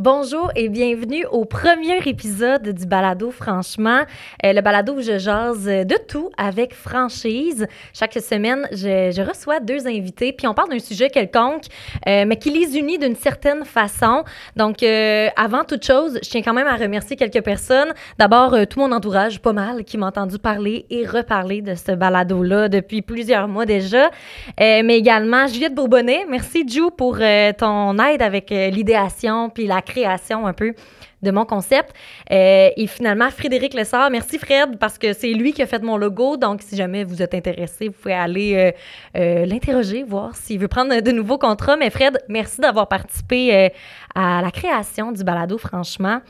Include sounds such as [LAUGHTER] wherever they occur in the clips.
Bonjour et bienvenue au premier épisode du balado Franchement, euh, le balado où je jase de tout avec franchise. Chaque semaine, je, reçois deux invités, puis on parle d'un sujet quelconque, euh, mais qui les unit d'une certaine façon. Donc, euh, avant toute chose, je tiens quand même à remercier quelques personnes. D'abord, tout mon entourage, pas mal, qui m'a entendu parler et reparler de ce balado-là depuis plusieurs mois déjà. Mais également, Juliette Bourbonnet, merci Ju pour ton aide avec l'idéation puis la création un peu de mon concept. Euh, et finalement, Frédéric Lessard, merci Fred, parce que c'est lui qui a fait mon logo. Donc, si jamais vous êtes intéressé, vous pouvez aller euh, euh, l'interroger, voir s'il veut prendre de nouveaux contrats. Mais Fred, merci d'avoir participé à la création du balado, franchement.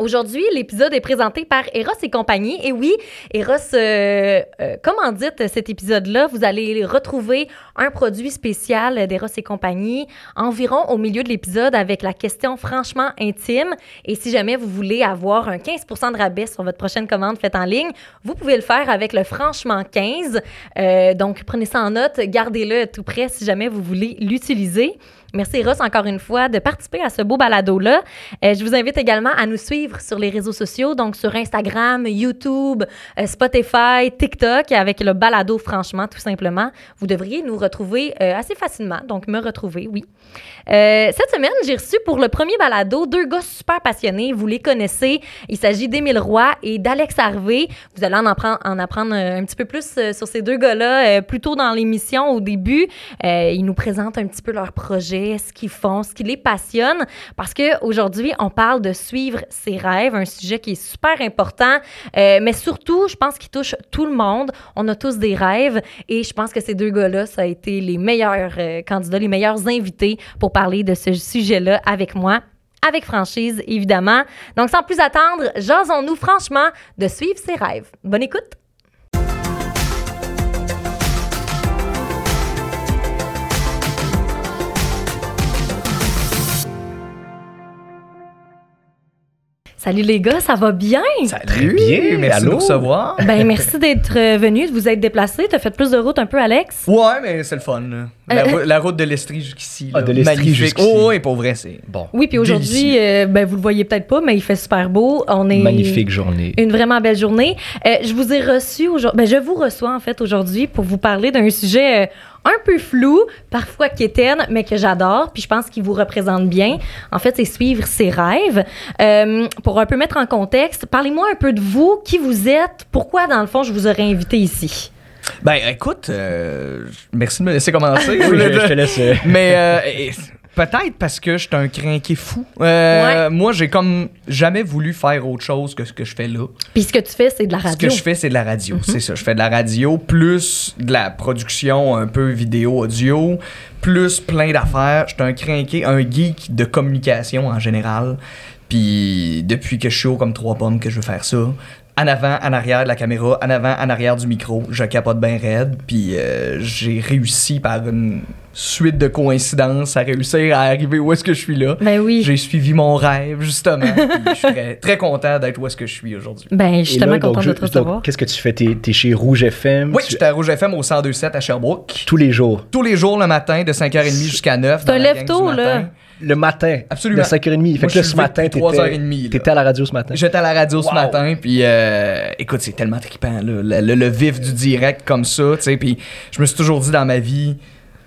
Aujourd'hui, l'épisode est présenté par Eros et compagnie. Et oui, Eros, euh, euh, comment dites cet épisode-là, vous allez retrouver un produit spécial d'Eros et compagnie environ au milieu de l'épisode avec la question franchement intime. Et si jamais vous voulez avoir un 15% de rabais sur votre prochaine commande faite en ligne, vous pouvez le faire avec le franchement 15. Euh, donc, prenez ça en note, gardez-le tout près si jamais vous voulez l'utiliser. Merci Ross encore une fois de participer à ce beau balado-là. Euh, je vous invite également à nous suivre sur les réseaux sociaux, donc sur Instagram, YouTube, euh, Spotify, TikTok, avec le balado franchement, tout simplement. Vous devriez nous retrouver euh, assez facilement, donc me retrouver, oui. Euh, cette semaine, j'ai reçu pour le premier balado deux gars super passionnés. Vous les connaissez. Il s'agit d'Émile Roy et d'Alex Harvey. Vous allez en apprendre, en apprendre euh, un petit peu plus euh, sur ces deux gars-là plus tôt dans l'émission au début. Ils nous présentent un petit peu leur projet, ce qu'ils font, ce qui les passionne. Parce qu'aujourd'hui, on parle de suivre ses rêves, un sujet qui est super important. Mais surtout, je pense qu'il touche tout le monde. On a tous des rêves. Et je pense que ces deux gars-là, ça a été les meilleurs candidats, les meilleurs invités pour parler de ce sujet-là avec moi. Avec franchise, évidemment. Donc, sans plus attendre, jasons-nous franchement de suivre ses rêves. Bonne écoute! Salut les gars, ça va bien? Salut, bien, merci allô? de nous recevoir. [LAUGHS] Ben, merci d'être euh, venu, de vous être déplacé. T'as fait plus de route un peu, Alex? Ouais, mais c'est le fun. là. La, Euh, rou- la route de l'Estrie jusqu'ici. Ah, de l'Estrie jusqu'ici. Oh, oui, pour vrai, c'est Bon, Oui, puis aujourd'hui, euh, ben, vous le voyez peut-être pas, mais il fait super beau. On est magnifique journée. Une vraiment belle journée. Euh, je vous ai reçu aujourd'hui, ben, je vous reçois en fait aujourd'hui pour vous parler d'un sujet euh, un peu flou, parfois quétaine, mais que j'adore, puis je pense qu'il vous représente bien. En fait, c'est suivre ses rêves. Euh, pour un peu mettre en contexte, parlez-moi un peu de vous, qui vous êtes, pourquoi dans le fond je vous aurais invité ici? Ben, écoute, euh, merci de me laisser commencer. [LAUGHS] Oui, je, je te laisse. euh, Mais euh, et- peut-être parce que je suis un crinqué fou. Euh, Ouais. Moi, j'ai comme jamais voulu faire autre chose que ce que je fais là. Puis ce que tu fais, c'est de la Ce radio. que je fais, c'est de la radio. Mhm. C'est ça. Je fais de la radio, plus de la production un peu vidéo, audio, plus plein d'affaires. Je suis un crinqué, un geek de communication en général. Puis depuis que je suis haut comme trois pommes que je veux faire ça. En avant, en arrière de la caméra, en avant, en arrière du micro, je capote bien raide. Puis euh, j'ai réussi par une suite de coïncidences à réussir à arriver où est-ce que je suis là. Ben oui. J'ai suivi mon rêve, justement. Puis je suis très, très content d'être où est-ce que je suis aujourd'hui. Ben, je suis tellement je- de te recevoir. Qu'est-ce que tu fais? T'es es chez Rouge FM Oui, tu- j'étais à Rouge FM au 102.7 à Sherbrooke. tous les jours. Tous les jours le matin, de 5h30 jusqu'à 9. C'est un lève-tôt, du là. Le matin. Absolument. De 5h30. Fait Moi, que là, je suis ce matin, t'étais 3h30, là. t'étais à la radio ce matin. J'étais à la radio ce matin, puis euh, écoute, c'est tellement trippant, là, le, le- le vif du direct comme ça, tu sais, puis je me suis toujours dit dans ma vie,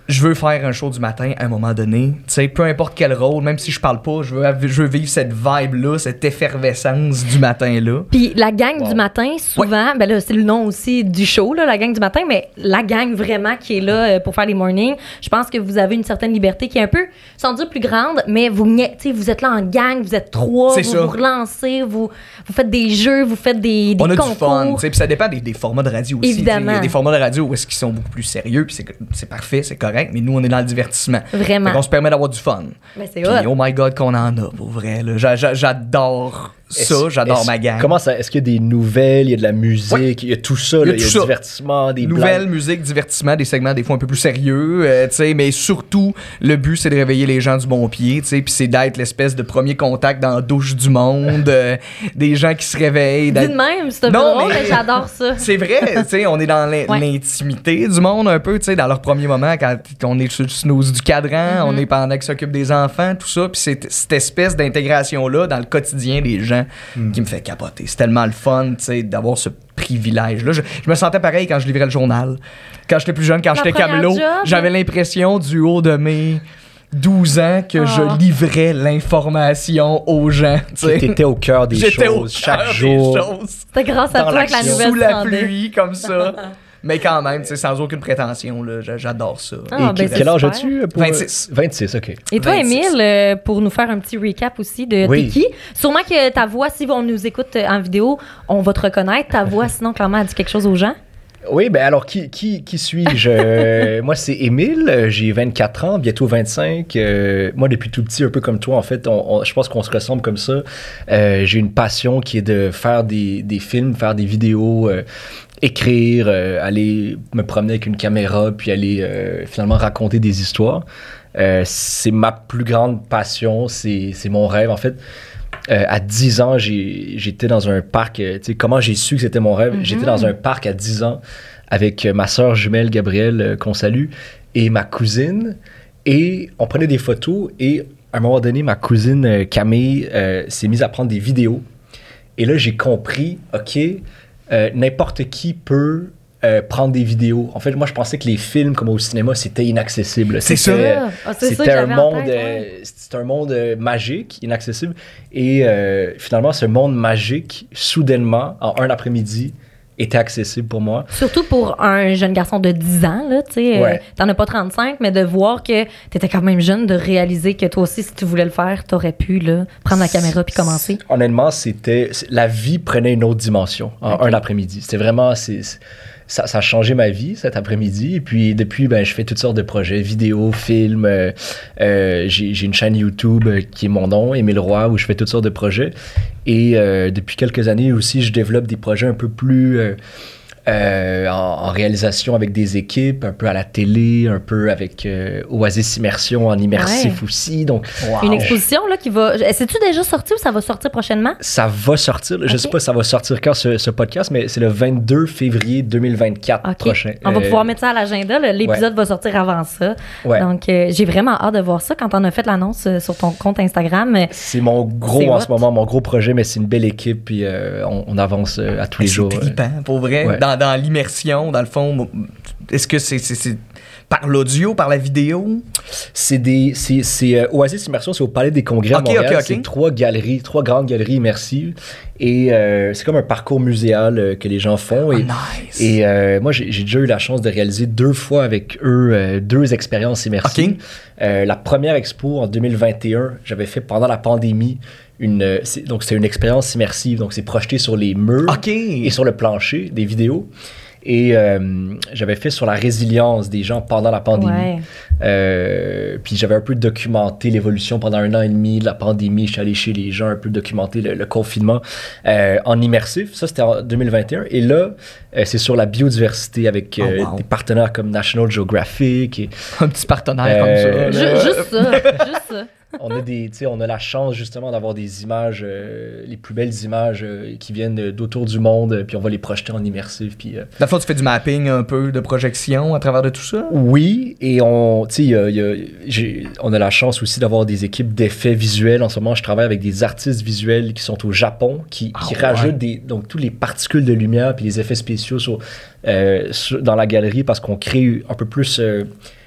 je veux faire un show du matin à un moment donné, tu sais, peu importe quel rôle, même si je parle pas, je veux, je veux vivre cette vibe-là, cette effervescence du matin-là. Puis la gang Wow. du matin, souvent, ben là, c'est le nom aussi du show, là, la gang du matin, mais la gang vraiment qui est là euh, pour faire les mornings, je pense que vous avez une certaine liberté qui est un peu, sans dire plus grande, mais vous, nia- tu sais, vous êtes là en gang, vous êtes trois, C'est vous vous relancez, vous, vous faites des jeux, vous faites des, des On a concours. du fun, tu sais, puis ça dépend des, des formats de radio aussi. Évidemment. Il y a des formats de radio où est-ce qu'ils sont beaucoup plus sérieux, puis c'est, c'est parfait, c'est correct, mais nous, on est dans le divertissement. Vraiment. on se permet d'avoir du fun. Ben, c'est Puis, oh my god qu'on en a, pour vrai. là. J'a- j'a- J'adore Ça, j'adore ma gang. Comment ça Est-ce qu'il y a des nouvelles, il y a de la musique, il y a tout ça, Il y a là, il y a, divertissement, des Nouvelles, blagues. musique, divertissement, des segments des fois un peu plus sérieux, euh, tu sais, mais surtout, le but, c'est de réveiller les gens du bon pied, tu sais, puis c'est d'être l'espèce de premier contact dans la douche du monde, euh, [LAUGHS] des gens qui se réveillent. Dis de même, c'est un peu Non, drôle, mais- mais j'adore ça. [LAUGHS] C'est vrai, tu sais, on est dans Ouais. l'intimité du monde un peu, tu sais, dans leur premier moment, quand on est sur le snooze du cadran, on Mm-hmm. est pendant qu'ils s'occupent des enfants, tout ça, puis c'est cette espèce d'intégration-là dans le quotidien des gens qui me fait capoter. C'est tellement le fun, tu sais, d'avoir ce privilège-là. Je, je me sentais pareil quand je livrais le journal. Quand j'étais plus jeune, quand j'étais camelot, j'avais l'impression du haut de mes 12 ans que Ah. je livrais l'information aux gens, tu sais. T'étais au cœur des au choses chaque jour. C'était grâce à toi que la nouvelle sous la pluie comme ça. [LAUGHS] Mais quand même, tu sais, sans aucune prétention, j'adore ça. Ah, Et ben, quel- âge as-tu euh, pour- 26. 26, ok. Et toi, 26. Émile, euh, pour nous faire un petit recap aussi de Oui. t'es qui? Sûrement que ta voix, si on nous écoute euh, en vidéo, on va te reconnaître. Ta voix, sinon, clairement, elle dit quelque chose aux gens. Oui, ben alors, qui, qui, qui suis-je? Euh, [LAUGHS] moi, c'est Émile, euh, j'ai 24 ans, bientôt 25. Euh, moi, depuis tout petit, un peu comme toi, en fait, on- on- je pense qu'on se ressemble comme ça. Euh, j'ai une passion qui est de faire des, des films, faire des vidéos, euh, écrire, euh, aller me promener avec une caméra, puis aller euh, finalement raconter des histoires. Euh, c'est ma plus grande passion, c'est c'est mon rêve. En fait, à 10 ans, j'ai- j'étais dans un parc. tu sais, comment j'ai su que c'était mon rêve? J'étais dans un parc à 10 ans avec ma soeur jumelle Gabrielle, qu'on salue, et ma cousine. Et on prenait des photos. Et à un moment donné, ma cousine Camille s'est mise à prendre des vidéos. Et là, j'ai compris, OK, euh, n'importe qui peut euh, prendre des vidéos. En fait, moi, je pensais que les films, comme au cinéma, c'était inaccessible. C'est ça. C'était- Ah, c'était un monde, euh, un monde euh, magique, inaccessible. Et euh, finalement, ce monde magique, soudainement, en un après-midi, était accessible pour moi. Surtout pour un jeune garçon de 10 ans, là, tu sais. euh. T'en as pas 35, mais de voir que t'étais quand même jeune, de réaliser que toi aussi, si tu voulais le faire, t'aurais pu, là, prendre la caméra puis commencer. Honnêtement, c'était la vie prenait une autre dimension en un après-midi. C'était vraiment c'est- ça, a changé ma vie cet après-midi. Et puis depuis, ben, je fais toutes sortes de projets, vidéos, films. euh, euh, J'ai une chaîne YouTube euh, qui est mon nom, Émile Roy, où je fais toutes sortes de projets. Et depuis quelques années aussi, je développe des projets un peu plus euh, en, en réalisation avec des équipes, un peu à la télé, un peu avec euh, Oasis Immersion en immersif Ouais. aussi. Donc, Une exposition, là, qui va. C'est-tu déjà sorti ou ça va sortir prochainement? Ça va sortir. Je Ok. sais pas si ça va sortir quand ce, ce podcast, mais c'est le 22 février 2024 OK. prochain. On va Euh, pouvoir mettre ça à l'agenda. L'épisode va sortir avant ça. Ouais. Donc, euh, j'ai vraiment hâte de voir ça quand on a fait l'annonce sur ton compte Instagram. C'est mon gros C'est en hot. ce moment, mon gros projet, mais c'est une belle équipe, puis euh, on, on avance euh, à tous les C'est jours. euh. trippant, pour vrai. Ouais. Dans, dans l'immersion, dans le fond, est-ce que c'est par l'audio, par la vidéo? C'est des, c'est, euh, Oasis Immersion, c'est au Palais des Congrès à Ok, Montréal. C'est trois galeries, trois grandes galeries immersives, et euh, c'est comme un parcours muséal euh, que les gens font. et, Ah, nice. Et euh, moi, j'ai déjà eu la chance de réaliser deux fois avec eux deux expériences immersives. La première expo en 2021, j'avais fait pendant la pandémie. Une, donc, c'est une expérience immersive. Donc, c'est projeté sur les murs et sur le plancher, des vidéos. Et euh, j'avais fait sur la résilience des gens pendant la pandémie. ouais. Euh, puis j'avais un peu documenté l'évolution pendant un an et demi de la pandémie. Je suis allé chez les gens, un peu documenter le, le confinement euh, en immersif. Ça, c'était en 2021. Et là, euh, c'est sur la biodiversité avec euh, Oh, wow. des partenaires comme National Geographic. Et Un petit partenaire Euh, comme ça. Juste ça. juste ça. On, a des, tu sais, on a la chance justement d'avoir des images, euh, les plus belles images euh, qui viennent d'autour du monde. Puis on va les projeter en immersif. Puis euh, Dans le fond, tu fais du mapping un peu, de projection à travers de tout ça? Oui, et on, tu sais, il y a- y on a la chance aussi d'avoir des équipes d'effets visuels. En ce moment, je travaille avec des artistes visuels qui sont au Japon, qui, qui Ah, rajoutent des, donc tous les particules de lumière puis les effets spéciaux sur, euh, sur- dans la galerie parce qu'on crée un peu plus.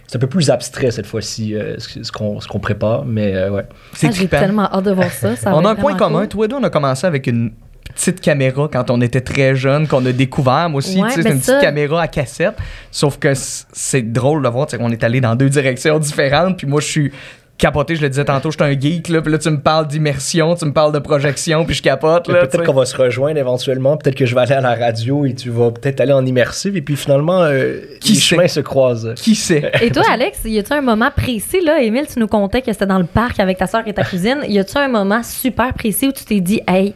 C'est un peu plus abstrait cette fois-ci, euh, ce, qu'on ce qu'on prépare, mais euh, ouais. C'est Ah, J'ai tellement hâte de voir ça. [LAUGHS] On a un point commun. cool. Toi et nous, on a commencé avec une petite caméra quand on était très jeune, qu'on a découvert. Moi aussi, Ouais, tu sais, c'est une ça- petite caméra à cassette. Sauf que c'est drôle de voir tu sais, qu'on est allé dans deux directions différentes. Puis moi, je suis capoté, je le disais tantôt, je suis un geek, là, puis là, tu me parles d'immersion, tu me parles de projection, puis je capote, là, Peut-être qu'on va se rejoindre éventuellement. Peut-être que je vais aller à la radio et tu vas peut-être aller en immersive. Et puis finalement, euh, Qui les sait? chemins se croisent. Qui sait? [LAUGHS] Et toi, Alex, y a-tu un moment précis, là? Émile, tu nous contais que c'était dans le parc avec ta soeur et ta [LAUGHS] cousine. Y a-tu un moment super précis où tu t'es dit, hey,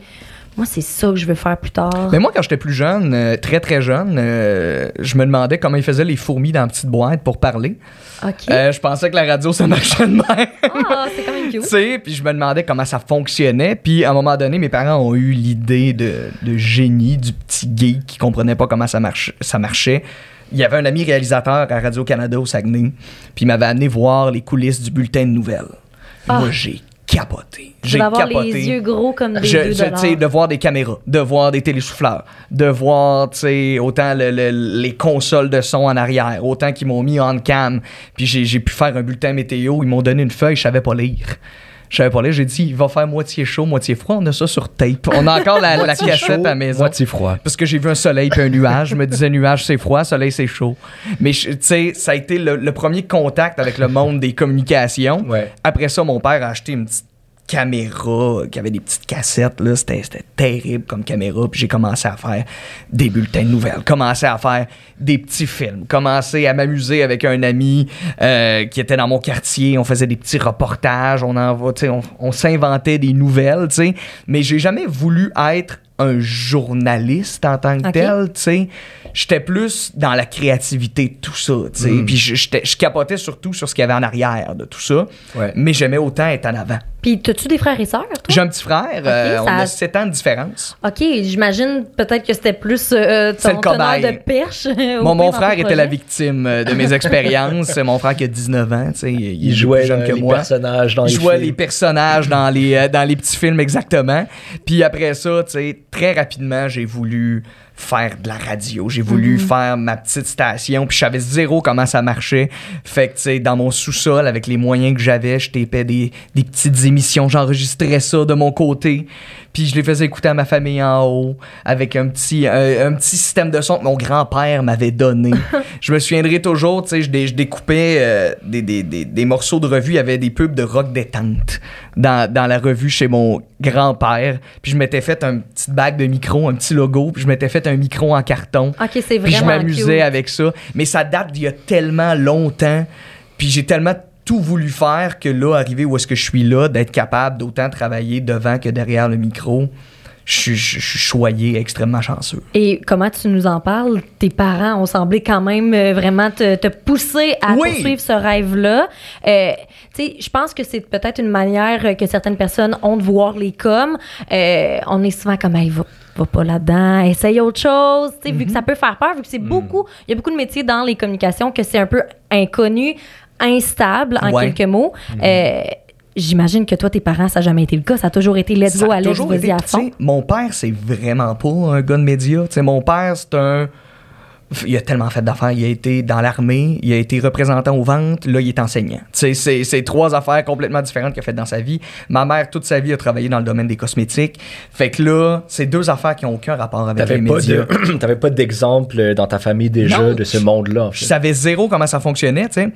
moi, c'est ça que je veux faire plus tard? Mais moi, quand j'étais plus jeune, euh, très très jeune, euh, je me demandais comment ils faisaient les fourmis dans la petite boîte pour parler. OK. Euh, je pensais que la radio, ça marchait de même. Ah, c'est quand même [LAUGHS] Tu cute. sais, puis je me demandais comment ça fonctionnait. Puis à un moment donné, mes parents ont eu l'idée de, de génie du petit geek qui comprenait pas comment ça, marche, ça marchait. Il y avait un ami réalisateur à Radio-Canada au Saguenay, puis il m'avait amené voir les coulisses du bulletin de nouvelles. Ah. Moi, j'ai capoté. J'ai vas avoir capoté. les yeux gros comme des Je- deux je- de voir des caméras, de voir des télésouffleurs, de voir tu sais, autant le- le- les consoles de son en arrière, autant qu'ils m'ont mis on cam, puis j'ai j'ai pu faire un bulletin météo, ils m'ont donné une feuille, je savais pas lire. Je savais pas lire, j'ai dit il va faire moitié chaud, moitié froid, on a ça sur tape. On a encore la, la cassette chaud, à la maison. Moitié froid. Parce que j'ai vu un soleil puis un nuage. Je me disais, nuage, c'est froid, soleil, c'est chaud. Mais tu sais, ça a été le, le premier contact avec le monde des communications. Ouais. Après ça, mon père a acheté une petite caméra qui avait des petites cassettes. Là. C'était, c'était terrible comme caméra. Puis j'ai commencé à faire des bulletins de nouvelles, commencé à faire des petits films, commencé à m'amuser avec un ami euh, qui était dans mon quartier. On faisait des petits reportages, on, tu sais, on, on s'inventait des nouvelles. tu sais. Mais j'ai jamais voulu être un journaliste en tant que tel, tu sais. J'étais plus dans la créativité de tout ça, tu sais. Puis je, capotais surtout sur ce qu'il y avait en arrière de tout ça. Ouais. Mais j'aimais autant être en avant. Puis, t'as-tu des frères et sœurs, toi? J'ai un petit frère, euh, ça on a a- 7 ans de différence. OK, j'imagine peut-être que c'était plus euh, C'est ton le cobaye. de perche. au Mon, mon frère était la victime euh, de mes expériences. C'est mon frère qui a 19 ans, tu sais. Il, jouait jeune dans que les moi. personnages dans Il les jouait films. les personnages dans les, euh, dans les petits films, exactement. Puis après ça, tu sais, très rapidement, j'ai voulu faire de la radio. J'ai voulu faire ma petite station. Puis je savais zéro comment ça marchait. Fait que, tu sais, dans mon sous-sol, avec les moyens que j'avais, je tapais des, des petites émissions. J'enregistrais ça de mon côté. Puis je les faisais écouter à ma famille en haut avec un petit, un, un petit système de son que mon grand-père m'avait donné. [LAUGHS] je me souviendrai toujours, tu sais, je, dé- je découpais euh, des, des, des, des morceaux de revue. Il y avait des pubs de rock détente dans, dans la revue chez mon grand-père. Puis je m'étais fait un petit bac de micro, un petit logo. Puis je m'étais fait un micro en carton. OK, c'est Puis je vraiment m'amusais avec ça. Mais ça date d'il y a tellement longtemps. Puis j'ai tellement tout voulu faire que là, arrivé où est-ce que je suis là, d'être capable d'autant travailler devant que derrière le micro, je suis je- je suis choyé, extrêmement chanceux. Et comment tu nous en parles? Tes parents ont semblé quand même euh, vraiment te, te pousser à Oui. poursuivre ce rêve-là. Euh, tu sais, je pense que c'est peut-être une manière que certaines personnes ont de voir les coms. Euh, on est souvent comme, hey, va, va pas là-dedans, essaye autre chose. Tu sais, Vu que ça peut faire peur, vu que c'est beaucoup, il y a beaucoup de métiers dans les communications que c'est un peu inconnu, instable, en Ouais. quelques mots. Euh, J'imagine que toi, tes parents, ça n'a jamais été le cas. Ça a toujours été let's Ça go, a Alex, toujours vas-y été- à fond. Mon père, c'est vraiment pas un gars de médias. Tu sais, mon père, c'est un. Il a tellement fait d'affaires. Il a été dans l'armée, il a été représentant aux ventes, là, il est enseignant. Tu sais, c'est, c'est trois affaires complètement différentes qu'il a faites dans sa vie. Ma mère, toute sa vie, a travaillé dans le domaine des cosmétiques. Fait que là, c'est deux affaires qui n'ont aucun rapport avec les pas, médias. [CLEARS THROAT] t'avais pas d'exemple dans ta famille déjà Non. de ce monde-là. en Je savais zéro comment ça fonctionnait, tu sais.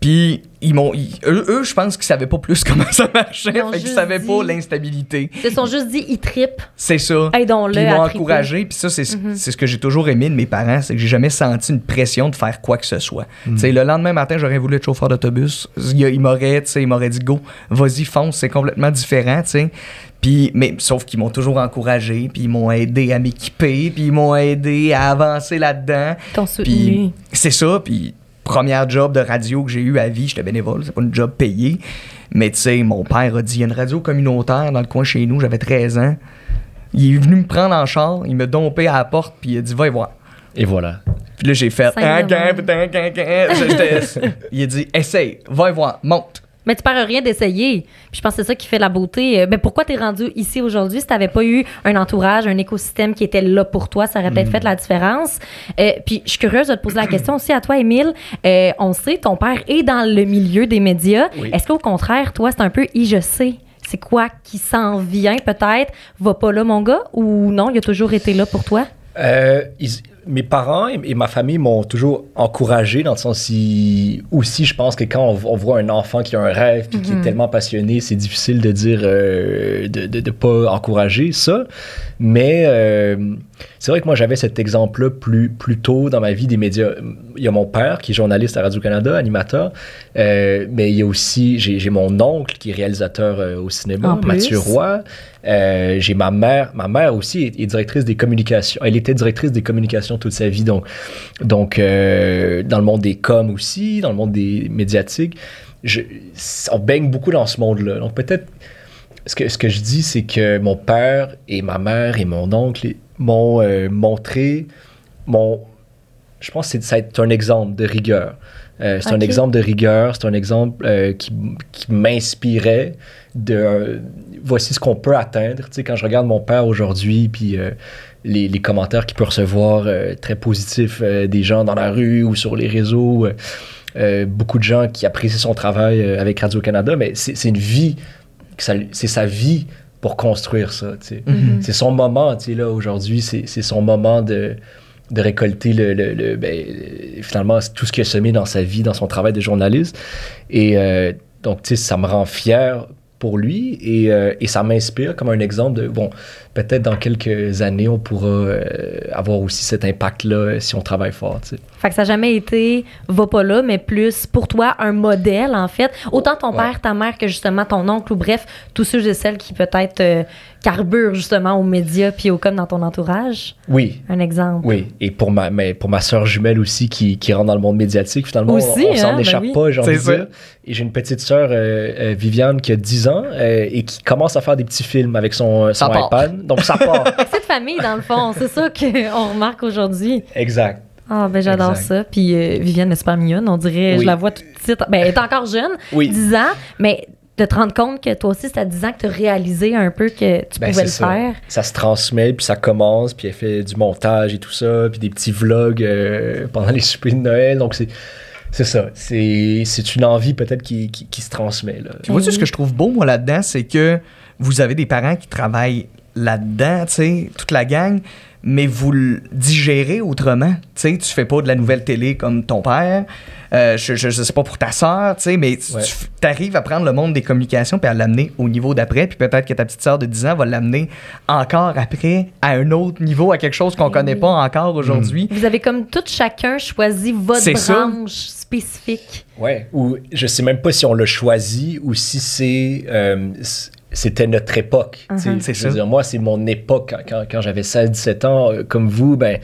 Puis, ils m'ont. ils- eux, eux, je pense qu'ils savaient pas plus [LAUGHS] comment ça marchait. Ils Fait qu'ils savaient dit- pas l'instabilité. Ils se sont juste dit, ils tripent. C'est ça. Aidons-le Puis ils m'ont encouragé. Puis ça, c'est Mhm. c'est ce que j'ai toujours aimé de mes parents, c'est que j'ai jamais senti une pression de faire quoi que ce soit. Tu sais, le lendemain matin, j'aurais voulu être chauffeur d'autobus. Il, il m'aurait, tu sais, il m'aurait dit go, vas-y, fonce, c'est complètement différent, tu sais. Puis, mais sauf qu'ils m'ont toujours encouragé, puis ils m'ont aidé à m'équiper, puis ils m'ont aidé à avancer là-dedans. Soutenu. Puis c'est ça, puis première job de radio que j'ai eu à vie, j'étais bénévole, c'est pas une job payée. Mais tu sais, mon père a dit, il y a une radio communautaire dans le coin chez nous, j'avais 13 ans. Il est venu me prendre en char, il m'a dompé à la porte, puis il a dit, va y voir. Et voilà. Puis là, j'ai fait, gan, gan. J'étais- [LAUGHS] il a dit, essaye, va y voir, monte. Mais tu perds rien d'essayer. Puis je pense que c'est ça qui fait la beauté. Euh, Ben pourquoi t'es rendu ici aujourd'hui si t'avais pas eu un entourage, un écosystème qui était là pour toi, ça aurait Mm. peut-être fait la différence. Euh, puis je suis curieuse de te poser la question aussi à toi, Émile. Euh, on sait, ton père est dans le milieu des médias. Oui. Est-ce qu'au contraire, toi, c'est un peu « je sais » c'est quoi qui s'en vient peut-être? Va pas là, mon gars? Ou non, il a toujours été là pour toi? Euh, mes parents et, et ma famille m'ont toujours encouragé dans le sens si aussi je pense que quand on, on voit un enfant qui a un rêve puis qui est Mhm. tellement passionné c'est difficile de dire euh, de, de, de pas encourager ça mais euh, c'est vrai que moi j'avais cet exemple là plus plus tôt dans ma vie des médias. Il y a mon père qui est journaliste à Radio Canada animateur euh, mais il y a aussi j'ai mon oncle qui est réalisateur euh, au cinéma. Mathieu Roy. Euh, j'ai ma mère ma mère aussi est, est directrice des communications elle était directrice des communications toute sa vie donc donc dans le monde des coms aussi dans le monde des médiatiques. Je, on baigne beaucoup dans ce monde là donc peut-être ce que, ce que je dis, c'est que mon père et ma mère et mon oncle m'ont euh, montré, mon, je pense que c'est- un exemple de rigueur. Euh, c'est un exemple de rigueur, c'est un exemple euh, qui, qui m'inspirait de euh, voici ce qu'on peut atteindre. Tu sais, quand je regarde mon père aujourd'hui, puis euh, les, les commentaires qu'il peut recevoir euh, très positifs euh, des gens dans la rue ou sur les réseaux, euh, euh, beaucoup de gens qui apprécient son travail euh, avec Radio-Canada, mais c'est une vie, c'est sa vie pour construire ça. sais. Mhm. C'est son moment, tu sais, là, aujourd'hui, c'est c'est son moment de, de récolter le, le- le- ben, finalement c'est tout ce qu'il a semé dans sa vie, dans son travail de journaliste. Et euh, donc, tu sais, ça me rend fier pour lui et, euh, et ça m'inspire comme un exemple de, bon, peut-être dans quelques années, on pourra euh, avoir aussi cet impact-là si on travaille fort, tu sais. Fait que ça n'a jamais été va pas là, mais plus pour toi un modèle, en fait. Autant ton Ouais. père, ta mère que justement ton oncle ou bref, tous ceux et celles qui peut-être euh, carburent justement aux médias puis au com dans ton entourage. Oui, Un exemple. Oui, et pour ma, mais pour ma soeur jumelle aussi qui, qui rentre dans le monde médiatique, finalement, on- Aussi, on, s'en hein, ben échappe oui. pas, j'ai envie de C'est ça. dire. Et j'ai une petite sœur, euh, euh, Viviane, qui a 10 ans euh, et qui commence à faire des petits films avec son, son iPad. Donc ça part. [LAUGHS] De famille, dans le fond. C'est ça qu'on remarque aujourd'hui. exact. Ah, ben j'adore Exact. ça. Puis euh, Viviane est super mignonne? On dirait, je la vois tout de suite. Ben, elle est encore jeune, Oui. 10 ans, mais de te rendre compte que toi aussi, c'est à 10 ans que tu as réalisé un peu que tu Ben, pouvais le ça. faire. Ça se transmet, puis ça commence, puis elle fait du montage et tout ça, puis des petits vlogs euh, pendant les soupers de Noël. Donc c'est c'est ça. C'est c'est une envie peut-être qui, qui, qui se transmet. Là. Tu vois, ce que je trouve beau, moi, là-dedans, c'est que vous avez des parents qui travaillent là-dedans, tu sais, toute la gang, mais vous le digérez autrement. Tu sais, tu fais pas de la nouvelle télé comme ton père. Euh, je, je, je sais pas pour ta soeur, tu sais, mais Ouais. tu arrives à prendre le monde des communications puis à l'amener au niveau d'après. Puis peut-être que ta petite soeur de 10 ans va l'amener encore après à un autre niveau, à quelque chose qu'on Oui. connaît pas encore aujourd'hui. Vous avez comme tout chacun choisi votre ça. branche spécifique. Ouais. Ou je sais même pas si on l'a choisi ou si c'est euh, c'était notre époque. tu sais. Mhm. C'est Je veux dire, moi, c'est mon époque. Quand, quand, quand j'avais 16-17 ans, euh, comme vous, ben,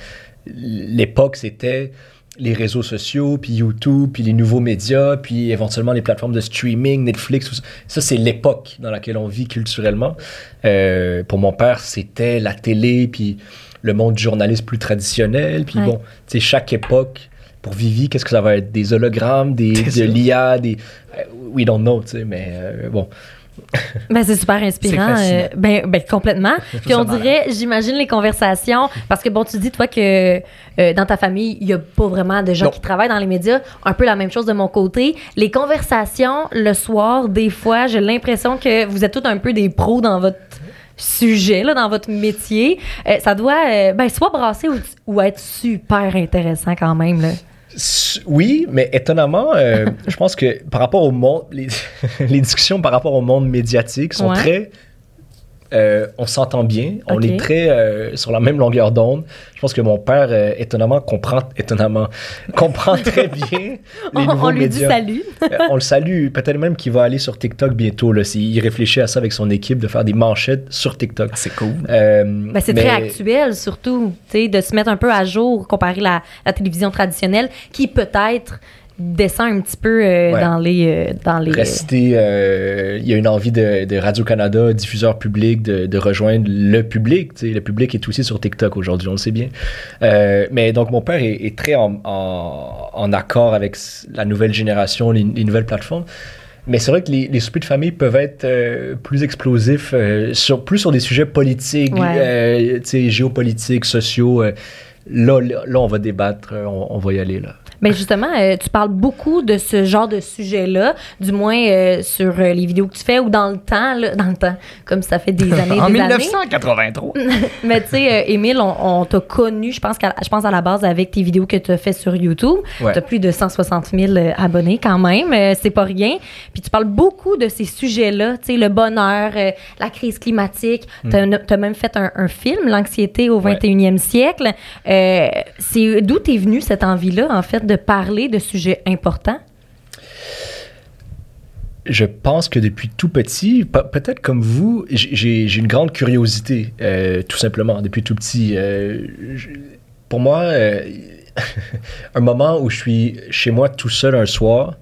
l'époque, c'était les réseaux sociaux, puis YouTube, puis les nouveaux médias, puis éventuellement les plateformes de streaming, Netflix. ça, Ça, c'est l'époque dans laquelle on vit culturellement. Euh, pour mon père, c'était la télé, puis le monde du journalisme plus traditionnel. Puis Ouais. bon, tu sais, chaque époque, pour Vivi, qu'est-ce que ça va être? Des hologrammes, des, [LAUGHS] de l'IA, des... euh, We don't know, tu sais, mais euh, bon. Ben, c'est super inspirant. Euh, ben, ben, complètement. [LAUGHS] Puis on dirait, j'imagine les conversations, parce que bon, tu dis, toi, que euh, dans ta famille, il n'y a pas vraiment de gens Non. qui travaillent dans les médias. Un peu la même chose de mon côté. Les conversations, le soir, des fois, j'ai l'impression que vous êtes tous un peu des pros dans votre sujet, là, dans votre métier. Euh, ça doit, ben, soit brasser ou, ou être super intéressant quand même, là. Oui, mais étonnamment, euh, [LAUGHS] je pense que par rapport au monde, les, [LAUGHS] les discussions par rapport au monde médiatique sont Ouais. très. Euh, on s'entend bien, on est très euh, sur la même longueur d'onde. Je pense que mon père, euh, étonnamment, comprend, étonnamment, [LAUGHS] comprend très bien [LAUGHS] les On, nouveaux on lui dit salut. On le salue, peut-être même qu'il va aller sur TikTok bientôt. Là, s'il- il réfléchit à ça avec son équipe, de faire des manchettes sur TikTok. Ah, c'est cool. Euh, Ben, c'est mais- très actuel, surtout, tu sais, de se mettre un peu à jour, comparer la, la télévision traditionnelle, qui peut-être descend un petit peu euh, Ouais. dans les... euh, dans les rester. euh, Il y a une envie de, de Radio-Canada, diffuseur public, de, de rejoindre le public. tu sais. Le public est aussi sur TikTok aujourd'hui, on le sait bien. Mais donc, mon père est, est très en, en- en accord avec la nouvelle génération, les, les nouvelles plateformes. Mais c'est vrai que les, les soupers de famille peuvent être euh, plus explosifs, euh, sur, plus sur des sujets politiques, Ouais. euh, géopolitiques, sociaux. là, là, on va débattre, on, on va y aller. là. Ben justement, euh, tu parles beaucoup de ce genre de sujet-là, du moins euh, sur euh, les vidéos que tu fais ou dans le temps, là, dans le temps, comme ça fait des [LAUGHS] années, en des 1983. années. [LAUGHS] Mais tu sais, Émile, on, on t'a connu, je pense, je pense à la base avec tes vidéos que tu as fait sur YouTube. Ouais. Tu as plus de 160 000 euh, abonnés quand même, c'est pas rien. Puis tu parles beaucoup de ces sujets-là, tu sais, le bonheur, la crise climatique. Tu as, même fait un, un film, L'anxiété au Ouais. 21e siècle. C'est d'où t'es venue cette envie-là, en fait, de parler de sujets importants? Je pense que depuis tout petit, pe- peut-être comme vous, j'ai- une grande curiosité, euh, tout simplement, depuis tout petit. Euh, je- pour moi, euh, [LAUGHS] un moment où je suis chez moi tout seul un soir,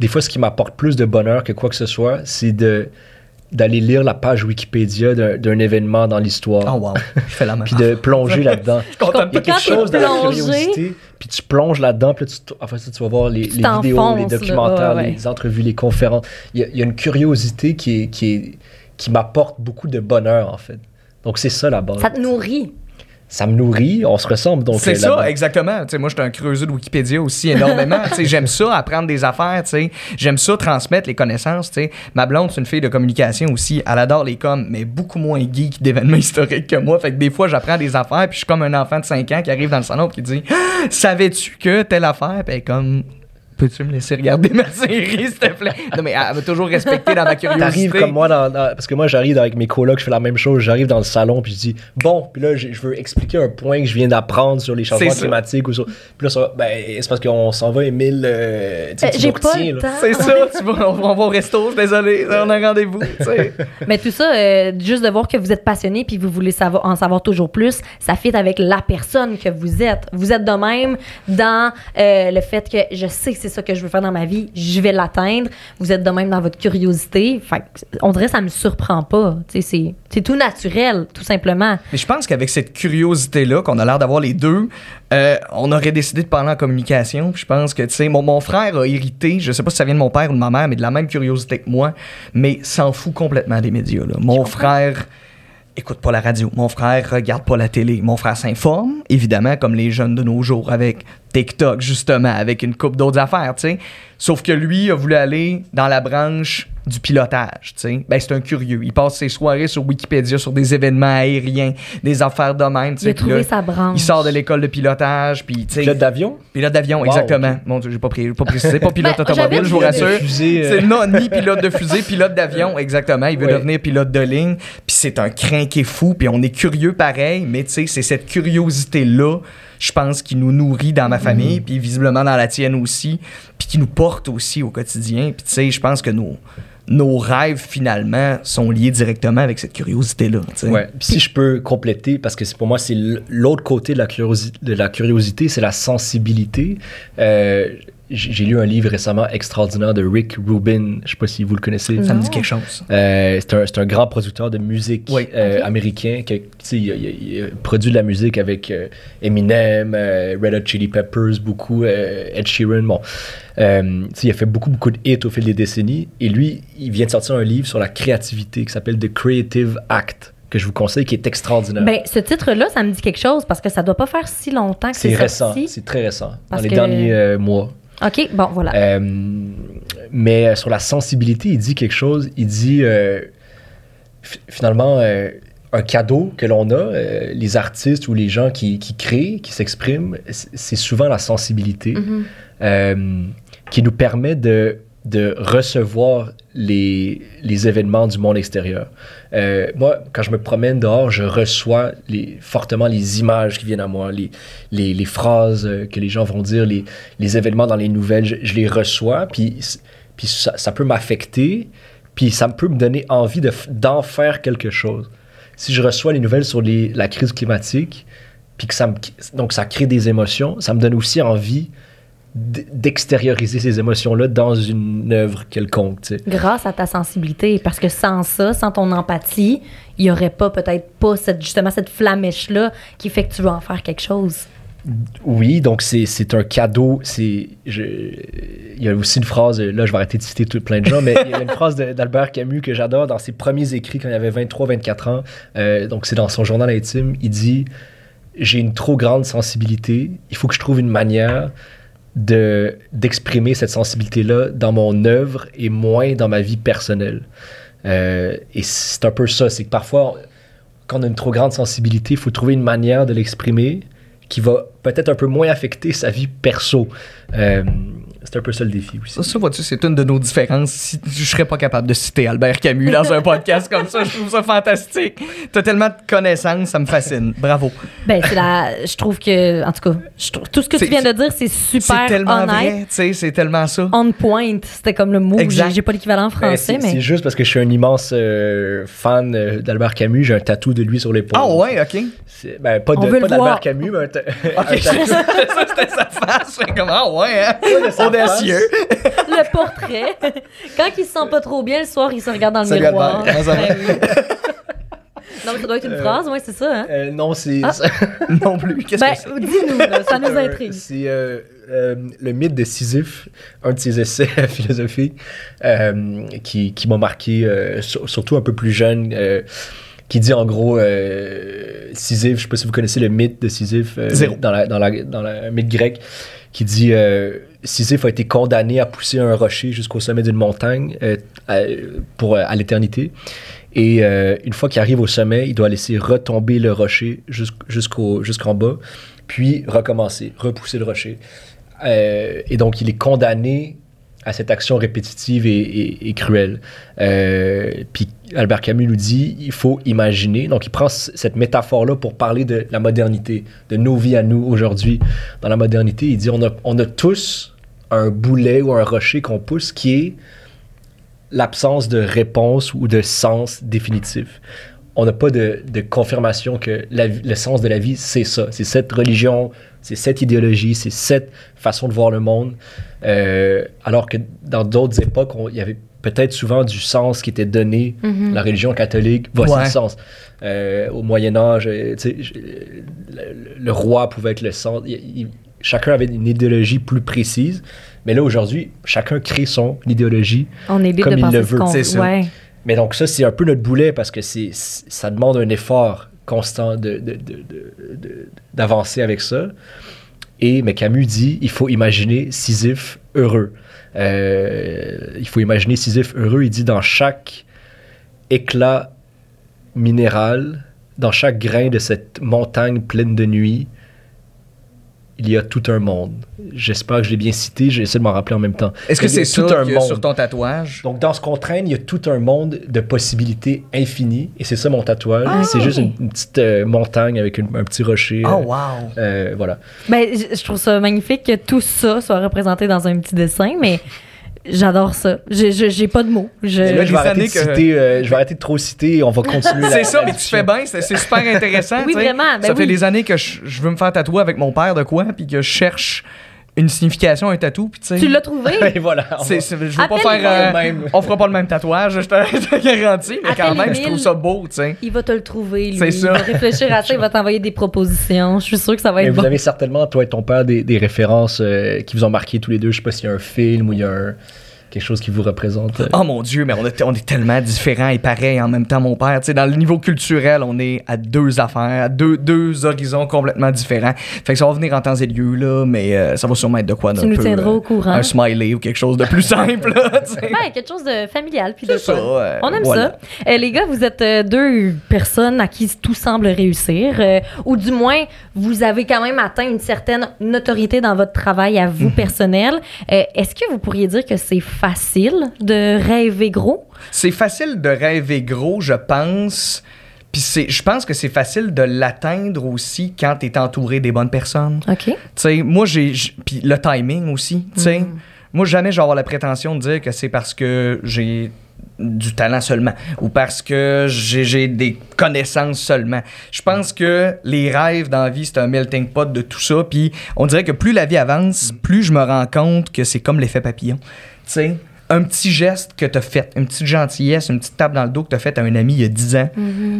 des fois, ce qui m'apporte plus de bonheur que quoi que ce soit, c'est de d'aller lire la page Wikipédia d'un événement dans l'histoire, Oh wow, je fais la [LAUGHS] même puis de plonger là-dedans. [LAUGHS] Je suis content de Il y a quelque chose dans la curiosité, puis tu plonges là-dedans, puis là, tu, enfin, ça, tu vas voir les, vidéos, les documentaires, ouais. les entrevues, les conférences. Il y a, il y a une curiosité qui, est, qui, est, qui m'apporte beaucoup de bonheur, en fait. Donc, c'est ça la base. Ça te nourrit. Ça me nourrit, on se ressemble. donc C'est euh, ça, exactement. Moi, je suis un creuseux de Wikipédia aussi énormément. [LAUGHS] J'aime ça, apprendre des affaires. J'aime ça, transmettre les connaissances. tu sais. Ma blonde, c'est une fille de communication aussi. Elle adore les coms, mais beaucoup moins geek d'événements [LAUGHS] historiques que moi. Fait que des fois, j'apprends des affaires, puis je suis comme un enfant de 5 ans qui arrive dans le salon et qui dit Ah, Savais-tu que telle affaire Puis elle est comme Peux-tu me laisser regarder [LAUGHS] ma série, s'il te plaît? Non, mais elle m'a toujours respecté dans ma curiosité. T'arrives comme moi, dans, dans- parce que moi j'arrive avec mes colocs, je fais la même chose, j'arrive dans le salon puis je dis bon, puis là je je veux expliquer un point que je viens d'apprendre sur les changements climatiques ou sur. Puis là ça, ben c'est parce qu'on s'en va Émile, euh, tu sais, Euh, tu J'ai pas retiens, le temps. C'est ça, tu vas, on, va- on va au resto, je suis désolé, on a rendez-vous. tu. [LAUGHS] Mais tout ça, euh, juste de voir que vous êtes passionné puis vous voulez savoir, en savoir toujours plus, ça fit avec la personne que vous êtes. Vous êtes de même dans euh, le fait que je sais que c'est ça que je veux faire dans ma vie, je vais l'atteindre. Vous êtes de même dans votre curiosité. Fait on dirait que ça me surprend pas. C'est tout naturel, tout simplement. Mais je pense qu'avec cette curiosité-là, qu'on a l'air d'avoir les deux, euh, on aurait décidé de parler en communication. Je pense que, tu sais, mon, mon frère a hérité, je sais pas si ça vient de mon père ou de ma mère, mais de la même curiosité que moi, mais s'en fout complètement des médias. là. Mon frère écoute pas la radio. Mon frère regarde pas la télé. Mon frère s'informe, évidemment, comme les jeunes de nos jours, avec TikTok, justement, avec une coupe d'autres affaires, tu sais. Sauf que lui a voulu aller dans la branche du pilotage, tu sais. Ben, c'est un curieux. Il passe ses soirées sur Wikipédia sur des événements aériens, des affaires de même, tu Il a sais. Trouvé là, sa branche. il sort de l'école de pilotage, puis, tu sais. Pilote d'avion? Pilote d'avion, Wow, exactement. ok. Mon Dieu, j'ai pas, pris, pas précisé. Pas [LAUGHS] pilote Ben, automobile, j'avais je vous pilote rassure. fusée, euh. C'est non, ni pilote de fusée, pilote d'avion, exactement. Il veut Oui. devenir pilote de ligne. Puis c'est un crinqué fou, puis on est curieux pareil, mais tu sais, c'est cette curiosité-là, je pense, qui nous nourrit dans ma famille, puis visiblement dans la tienne aussi, puis qui nous porte aussi au quotidien. Puis tu sais, je pense que nos, nos rêves, finalement, sont liés directement avec cette curiosité-là. Ouais. Puis si je peux compléter, parce que pour moi, c'est l'autre côté de la, curiosi- de la curiosité, c'est la sensibilité. Euh, J'ai lu un livre récemment extraordinaire de Rick Rubin. Je sais pas si vous le connaissez. Ça me dit quelque chose. Euh, c'est un, c'est un grand producteur de musique Oui. euh, américain. qui il, il il produit de la musique avec euh, Eminem, euh, Red Hot Chili Peppers, beaucoup, euh, Ed Sheeran. Bon. Euh, il a fait beaucoup, beaucoup de hits au fil des décennies. Et lui, il vient de sortir un livre sur la créativité qui s'appelle The Creative Act, que je vous conseille, qui est extraordinaire. Ben, ce titre-là, ça me dit quelque chose parce que ça doit pas faire si longtemps que c'est c'est récent, sorti. c'est très récent, dans les que- derniers euh, mois. OK, bon, voilà. Euh, mais euh, sur la sensibilité, il dit quelque chose. Il dit euh, fi- finalement un cadeau que l'on a, euh, les artistes ou les gens qui, qui créent, qui s'expriment, c'est souvent la sensibilité Mhm. euh, qui nous permet de, de recevoir les, les événements du monde extérieur. Euh, moi, quand je me promène dehors, je reçois fortement les images qui viennent à moi, les, les, phrases euh, que les gens vont dire, les, les événements dans les nouvelles, je, les reçois, puis, puis ça, peut m'affecter, puis ça peut me donner envie d'en faire quelque chose. Si je reçois les nouvelles sur la crise climatique, puis que ça me, donc ça crée des émotions, ça me donne aussi envie d'extérioriser ces émotions-là dans une œuvre quelconque. tu sais. Grâce à ta sensibilité, parce que sans ça, sans ton empathie, il y aurait pas peut-être pas cette, justement cette flamèche-là qui fait que tu veux en faire quelque chose. Oui, donc c'est un cadeau. C'est il y a aussi une phrase. Là, je vais arrêter de citer tout, plein de gens, mais il y a une phrase d'Albert Camus que j'adore dans ses premiers écrits quand il avait 23-24 ans. Euh, donc c'est dans son journal intime. Il dit j'ai une trop grande sensibilité. Il faut que je trouve une manière de d'exprimer cette sensibilité-là dans mon œuvre et moins dans ma vie personnelle. Euh, et c'est un peu ça, c'est que parfois, quand on a une trop grande sensibilité, il faut trouver une manière de l'exprimer qui va peut-être un peu moins affecter sa vie perso. Euh, c'est un peu ça le défi aussi. Ça, ça vois-tu, c'est une de nos différences. Si, je serais pas capable de citer Albert Camus dans un podcast comme ça. Je trouve ça fantastique. T'as tellement de connaissances, ça me fascine. Bravo. Ben, c'est la. Je trouve que. En tout cas, je trouve, tout ce que tu viens de dire, c'est super C'est tellement honnête. tu c'est tellement ça. On point, c'était comme le mot. Exact. J'ai- pas l'équivalent Ben, français, c'est mais. c'est juste parce que je suis un immense euh, fan euh, d'Albert Camus. J'ai un tatou de lui sur l'épaule. Ah ouais, ok. Ben, pas On de veut pas le voir. d'Albert Camus, mais un, ta- Ok, [LAUGHS] un tatou [LAUGHS] ça c'était sa face. C'est comme, ah ouais, hein? Audacieux. le portrait. Quand il se sent pas trop bien le soir, il se regarde dans le Salut, miroir. Albert. Ça va? Ben oui. Non, mais ça doit être une phrase, ouais, c'est ça. Hein? Euh, non, c'est. Ah. [LAUGHS] Non plus. Qu'est-ce Ben, que c'est? dis-nous, ça nous Euh, intrigue. C'est euh, euh, le mythe de Sisyphe, un de ses essais [LAUGHS] philosophiques euh, qui, qui m'a marqué, euh, sur- surtout un peu plus jeune, euh, qui dit en gros euh, Sisyphe, je sais pas si vous connaissez le mythe de Sisyphe euh, Zéro. dans la dans la dans la mythe grec, qui dit euh, Sisyphe a été condamné à pousser un rocher jusqu'au sommet d'une montagne euh, à, pour à l'éternité. Et euh, une fois qu'il arrive au sommet, il doit laisser retomber le rocher jusqu'- jusqu'au jusqu'en bas, puis recommencer, repousser le rocher. Euh, et donc, il est condamné à cette action répétitive et, cruelle. Euh, puis Albert Camus nous dit, il faut imaginer. Donc, il prend cette métaphore-là pour parler de la modernité, de nos vies à nous aujourd'hui dans la modernité. Il dit, on a, on a tous un boulet ou un rocher qu'on pousse qui est l'absence de réponse ou de sens définitif. On n'a pas de, de confirmation que la le sens de la vie, c'est ça. C'est cette religion, c'est cette idéologie, c'est cette façon de voir le monde. Euh, alors que dans d'autres époques, il y avait peut-être souvent du sens qui était donné. Mhm. La religion catholique, voici Ouais. le sens. Euh, au Moyen Âge, euh, je- le, le roi pouvait être le sens. Il- il- chacun avait une idéologie plus précise. Mais là, aujourd'hui, chacun crée son idéologie. On est comme de il le veut, c'est ça. Ouais. Mais donc ça, c'est un peu notre boulet parce que c'est, ça demande un effort constant de, de- de- de- de- d'avancer avec ça. Et mais Camus dit, il faut imaginer Sisyphe heureux. Euh, il faut imaginer Sisyphe heureux. Il dit dans chaque éclat minéral, dans chaque grain de cette montagne pleine de nuit, il y a tout un monde. J'espère que je l'ai bien cité. J'essaie de m'en rappeler en même temps. Est-ce que c'est ça tout un monde. sur ton tatouage? Donc, dans ce qu'on traîne, il y a tout un monde de possibilités infinies. Et c'est ça mon tatouage. Ah. C'est juste une, une petite euh, montagne avec une- un petit rocher. Oh, wow! euh, voilà. Ben, je trouve ça magnifique que tout ça soit représenté dans un petit dessin, mais [LAUGHS] j'adore ça. J'ai- pas de mots. Je- là, vais, arrêter de citer, euh, je vais arrêter de trop citer et on va [LAUGHS] continuer. C'est ça, la mais tu fais bien, c'est super intéressant. Oui, vraiment, ben ça fait des années que je, je veux me faire tatouer avec mon père de quoi, puis que je cherche une signification un tatou, puis tu sais. Tu l'as trouvé? [LAUGHS] Et voilà. on C'est- va- c'est- je veux pas faire. le euh, même. on fera pas le même tatouage, je te, te garantis, mais quand même, je trouve ça beau, tu sais. Il va te le trouver, lui. C'est Il va réfléchir à ça, il va t'envoyer des propositions. Je suis sûre que ça va Mais être vous bon. avez certainement, toi et ton père, des, des références euh, qui vous ont marqué tous les deux. Je sais pas s'il y a un film ou il y a un- quelque chose qui vous représente. euh? Oh mon Dieu, mais on, est- on est tellement différents et pareils en même temps, mon père. Tu sais, dans le niveau culturel, on est à deux affaires, à deux, deux horizons complètement différents. Fait que ça va venir en temps et lieu, là, mais euh, ça va sûrement être de quoi d'un Tu nous peu, tiendras euh, au courant. Un smiley ou quelque chose de plus simple, là. Ouais, quelque chose de familial puis de C'est ça, euh, On aime voilà. ça. Euh, les gars, vous êtes euh, deux personnes à qui tout semble réussir, euh, ou du moins, vous avez quand même atteint une certaine notoriété dans votre travail à Mhm. vous personnel. Euh, Est-ce que vous pourriez dire que c'est facile de rêver gros? C'est facile de rêver gros, je pense. Puis c'est, je pense que c'est facile de l'atteindre aussi quand tu es entouré des bonnes personnes. OK. Tu sais, moi, j'ai. Puis le timing aussi, tu sais. Mhm. Moi, jamais je vais avoir la prétention de dire que c'est parce que j'ai du talent seulement ou parce que j'ai j'ai des connaissances seulement. Je pense que les rêves dans la vie, c'est un melting pot de tout ça. Puis on dirait que plus la vie avance, plus je me rends compte que c'est comme l'effet papillon. Tu sais, un petit geste que tu as fait, une petite gentillesse, une petite tape dans le dos que tu as fait à un ami il y a 10 ans,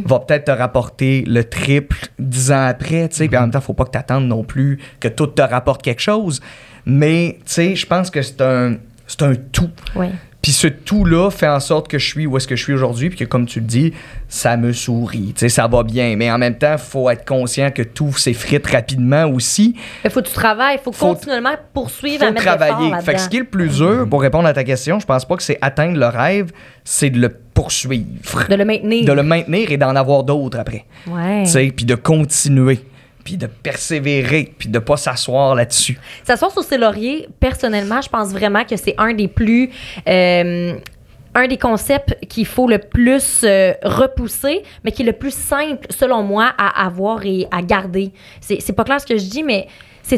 va peut-être te rapporter le triple 10 ans après. tu sais. Puis en même temps, faut pas que tu attendes non plus que tout te rapporte quelque chose. Mais, tu sais, je pense que c'est un, c'est un tout. Oui. Puis ce tout-là fait en sorte que je suis où est-ce que je suis aujourd'hui, puis que comme tu le dis, ça me sourit. Tu sais, ça va bien. Mais en même temps, il faut être conscient que tout s'effrite rapidement aussi. Il faut que tu travailles, il faut, Faut- continuellement poursuivre à faut mettre travailler. Fait que ce qui est le plus dur, pour répondre à ta question, je pense pas que c'est atteindre le rêve, c'est de le poursuivre. De le maintenir. De le maintenir et d'en avoir d'autres après. Ouais. Tu sais, puis de continuer, puis de persévérer, puis de pas s'asseoir là-dessus. S'asseoir sur ses lauriers, personnellement, je pense vraiment que c'est un des plus. euh, un des concepts qu'il faut le plus euh, repousser, mais qui est le plus simple, selon moi, à avoir et à garder. C'est pas clair ce que je dis, mais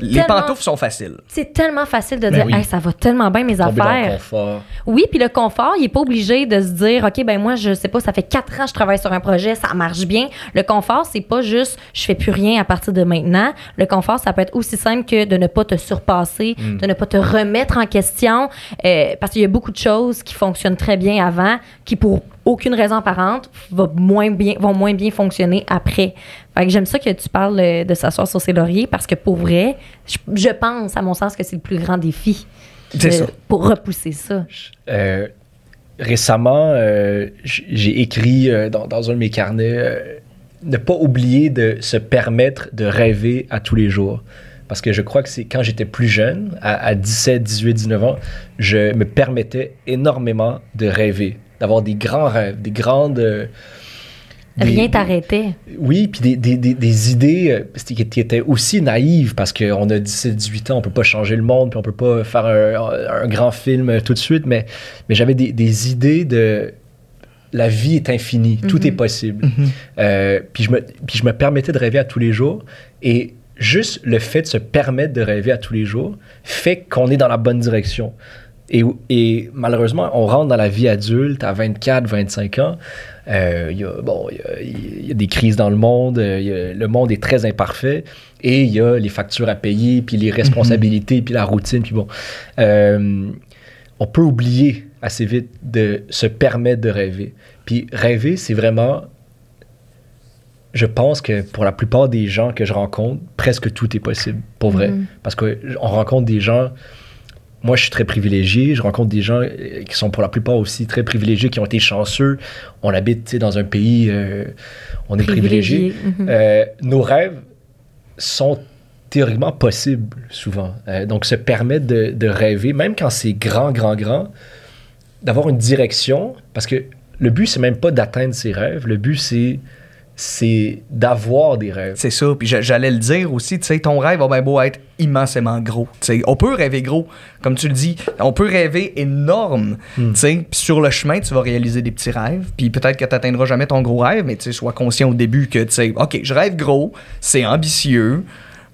c'est Les tellement, pantoufles sont faciles. c'est tellement facile de Ben dire oui. Hey, ça va tellement bien mes Tomber dans le affaires. confort. Oui, puis le confort, il est pas obligé de se dire, OK, ben moi, je sais pas, ça fait quatre ans que je travaille sur un projet, ça marche bien. Le confort, c'est pas juste, je fais plus rien à partir de maintenant. Le confort, ça peut être aussi simple que de ne pas te surpasser, de ne pas te remettre en question, euh, parce qu'il y a beaucoup de choses qui fonctionnent très bien avant, qui pour aucune raison apparente va moins bien, vont moins bien fonctionner après. Fait que j'aime ça que tu parles de s'asseoir sur ses lauriers, parce que pour vrai, je, je pense, à mon sens, que c'est le plus grand défi. C'est de- ça. Pour repousser ça. Euh, récemment, euh, j'ai écrit euh, dans, dans un de mes carnets ne pas oublier de se permettre de rêver à tous les jours. Parce que je crois que c'est quand j'étais plus jeune, à, à 17, 18, 19 ans, je me permettais énormément de rêver, d'avoir des grands rêves, des grandes. euh, des- Rien t'arrêtait. oui, puis des, des, des, des idées euh, qui étaient aussi naïves parce qu'on a 17-18 ans, on peut pas changer le monde, puis on peut pas faire un, un grand film euh, tout de suite, mais, mais j'avais des, des idées de la vie est infinie, tout est possible. Euh, puis, je me, puis je me permettais de rêver à tous les jours et juste le fait de se permettre de rêver à tous les jours fait qu'on est dans la bonne direction. Et, et malheureusement, on rentre dans la vie adulte à 24, 25 ans. Euh, il y, a, bon, il y y a des crises dans le monde. euh, y a- le monde est très imparfait. Et il y a les factures à payer, puis les responsabilités, puis la routine. Puis bon, Euh, on peut oublier assez vite de se permettre de rêver. Puis rêver, c'est vraiment je pense que pour la plupart des gens que je rencontre, presque tout est possible, pour vrai. Mhm. Parce qu'on rencontre des gens. Moi, je suis très privilégié. Je rencontre des gens euh, qui sont pour la plupart aussi très privilégiés, qui ont été chanceux. On habite dans un pays, euh, on est privilégié. Mhm. Euh, nos rêves sont théoriquement possibles souvent. Euh, donc, se permettre de, de rêver, même quand c'est grand, grand, grand, d'avoir une direction, parce que le but, c'est même pas d'atteindre ses rêves. Le but, c'est c'est d'avoir des rêves. C'est ça. Puis j'a- j'allais le dire aussi, tu sais, ton rêve va bien beau être immensément gros. Tu sais, on peut rêver gros, comme tu le dis. On peut rêver énorme. Tu sais, puis sur le chemin, tu vas réaliser des petits rêves. Puis peut-être que tu n'atteindras jamais ton gros rêve, mais tu sois conscient au début que, tu sais, OK, je rêve gros, c'est ambitieux.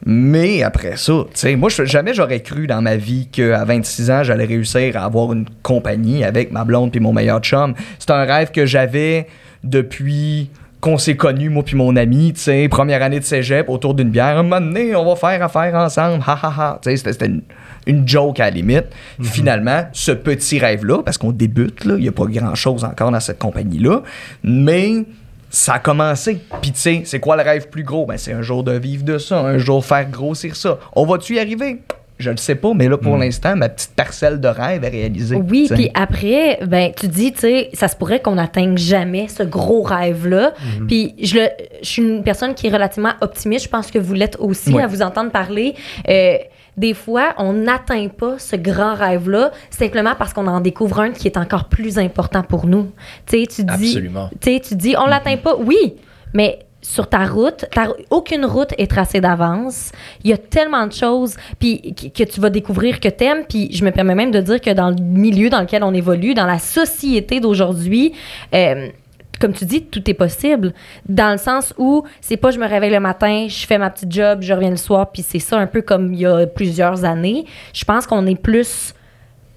Mais après ça, tu sais, moi, jamais j'aurais cru dans ma vie qu'à 26 ans, j'allais réussir à avoir une compagnie avec ma blonde puis mon meilleur chum. C'est un rêve que j'avais depuis qu'on s'est connus, moi puis mon ami, tu sais, première année de cégep, autour d'une bière. Un moment donné, on va faire affaire ensemble, ha ha ha. Tu sais, c'était- une, une joke à la limite. Finalement, ce petit rêve-là, parce qu'on débute, là, il n'y a pas grand-chose encore dans cette compagnie-là, mais ça a commencé. Puis tu sais, c'est quoi le rêve plus gros? Ben, c'est un jour de vivre de ça, un jour faire grossir ça. On va-tu y arriver? Je ne sais pas, mais là, pour l'instant, ma petite parcelle de rêve est réalisée. Oui, puis après, ben, tu dis, tu sais, ça se pourrait qu'on n'atteigne jamais ce gros rêve-là. Mhm. Puis je, le- je suis une personne qui est relativement optimiste. Je pense que vous l'êtes aussi Oui. à vous entendre parler. Euh, des fois, on n'atteint pas ce grand rêve-là simplement parce qu'on en découvre un qui est encore plus important pour nous. Tu sais, tu dis, Absolument. tu sais, tu dis, on l'atteint pas, oui, mais sur ta route, ta- aucune route est tracée d'avance. Il y a tellement de choses que tu vas découvrir que t'aimes. Puis je me permets même de dire que dans le milieu dans lequel on évolue, dans la société d'aujourd'hui, euh, comme tu dis, tout est possible. Dans le sens où c'est pas je me réveille le matin, je fais ma petite job, je reviens le soir, puis c'est ça un peu comme il y a plusieurs années. Je pense qu'on est plus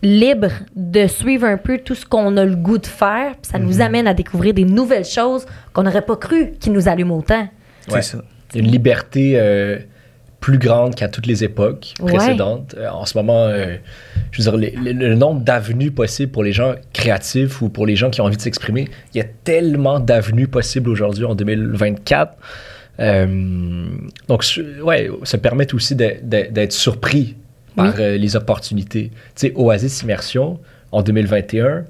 libre de suivre un peu tout ce qu'on a le goût de faire, puis ça nous amène à découvrir des nouvelles choses qu'on n'aurait pas cru qui nous allument autant. C'est ça. Une liberté euh, plus grande qu'à toutes les époques Ouais. précédentes. Euh, en ce moment, euh, je veux dire, le, le nombre d'avenues possibles pour les gens créatifs ou pour les gens qui ont envie de s'exprimer, il y a tellement d'avenues possibles aujourd'hui en 2024. Euh, donc, ouais, ça permet aussi de- de- d'être surpris par Oui. euh, les opportunités. Tu sais, Oasis Immersion, en 2021.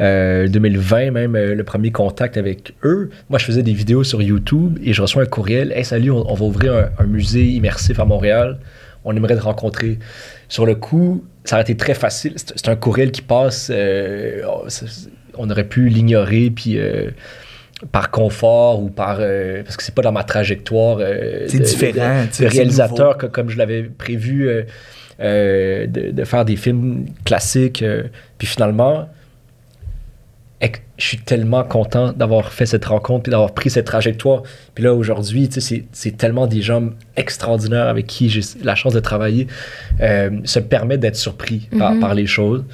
Euh, 2020 même, euh, le premier contact avec eux. Moi, je faisais des vidéos sur YouTube et je reçois un courriel. Hey, salut, on, on va ouvrir un, un musée immersif à Montréal. On aimerait te rencontrer. Sur le coup, ça aurait été très facile. C'est un courriel qui passe. euh, on aurait pu l'ignorer, puis euh, par confort ou par. euh, parce que c'est pas dans ma trajectoire. euh, C'est différent, de- réalisateur que- comme je l'avais prévu euh, euh, de, de faire des films classiques. euh, puis finalement, je suis tellement content d'avoir fait cette rencontre et d'avoir pris cette trajectoire. Puis là, aujourd'hui, tu sais, c'est- c'est tellement des gens extraordinaires avec qui j'ai la chance de travailler. Euh, ça me permet d'être surpris par, Mhm. par les choses.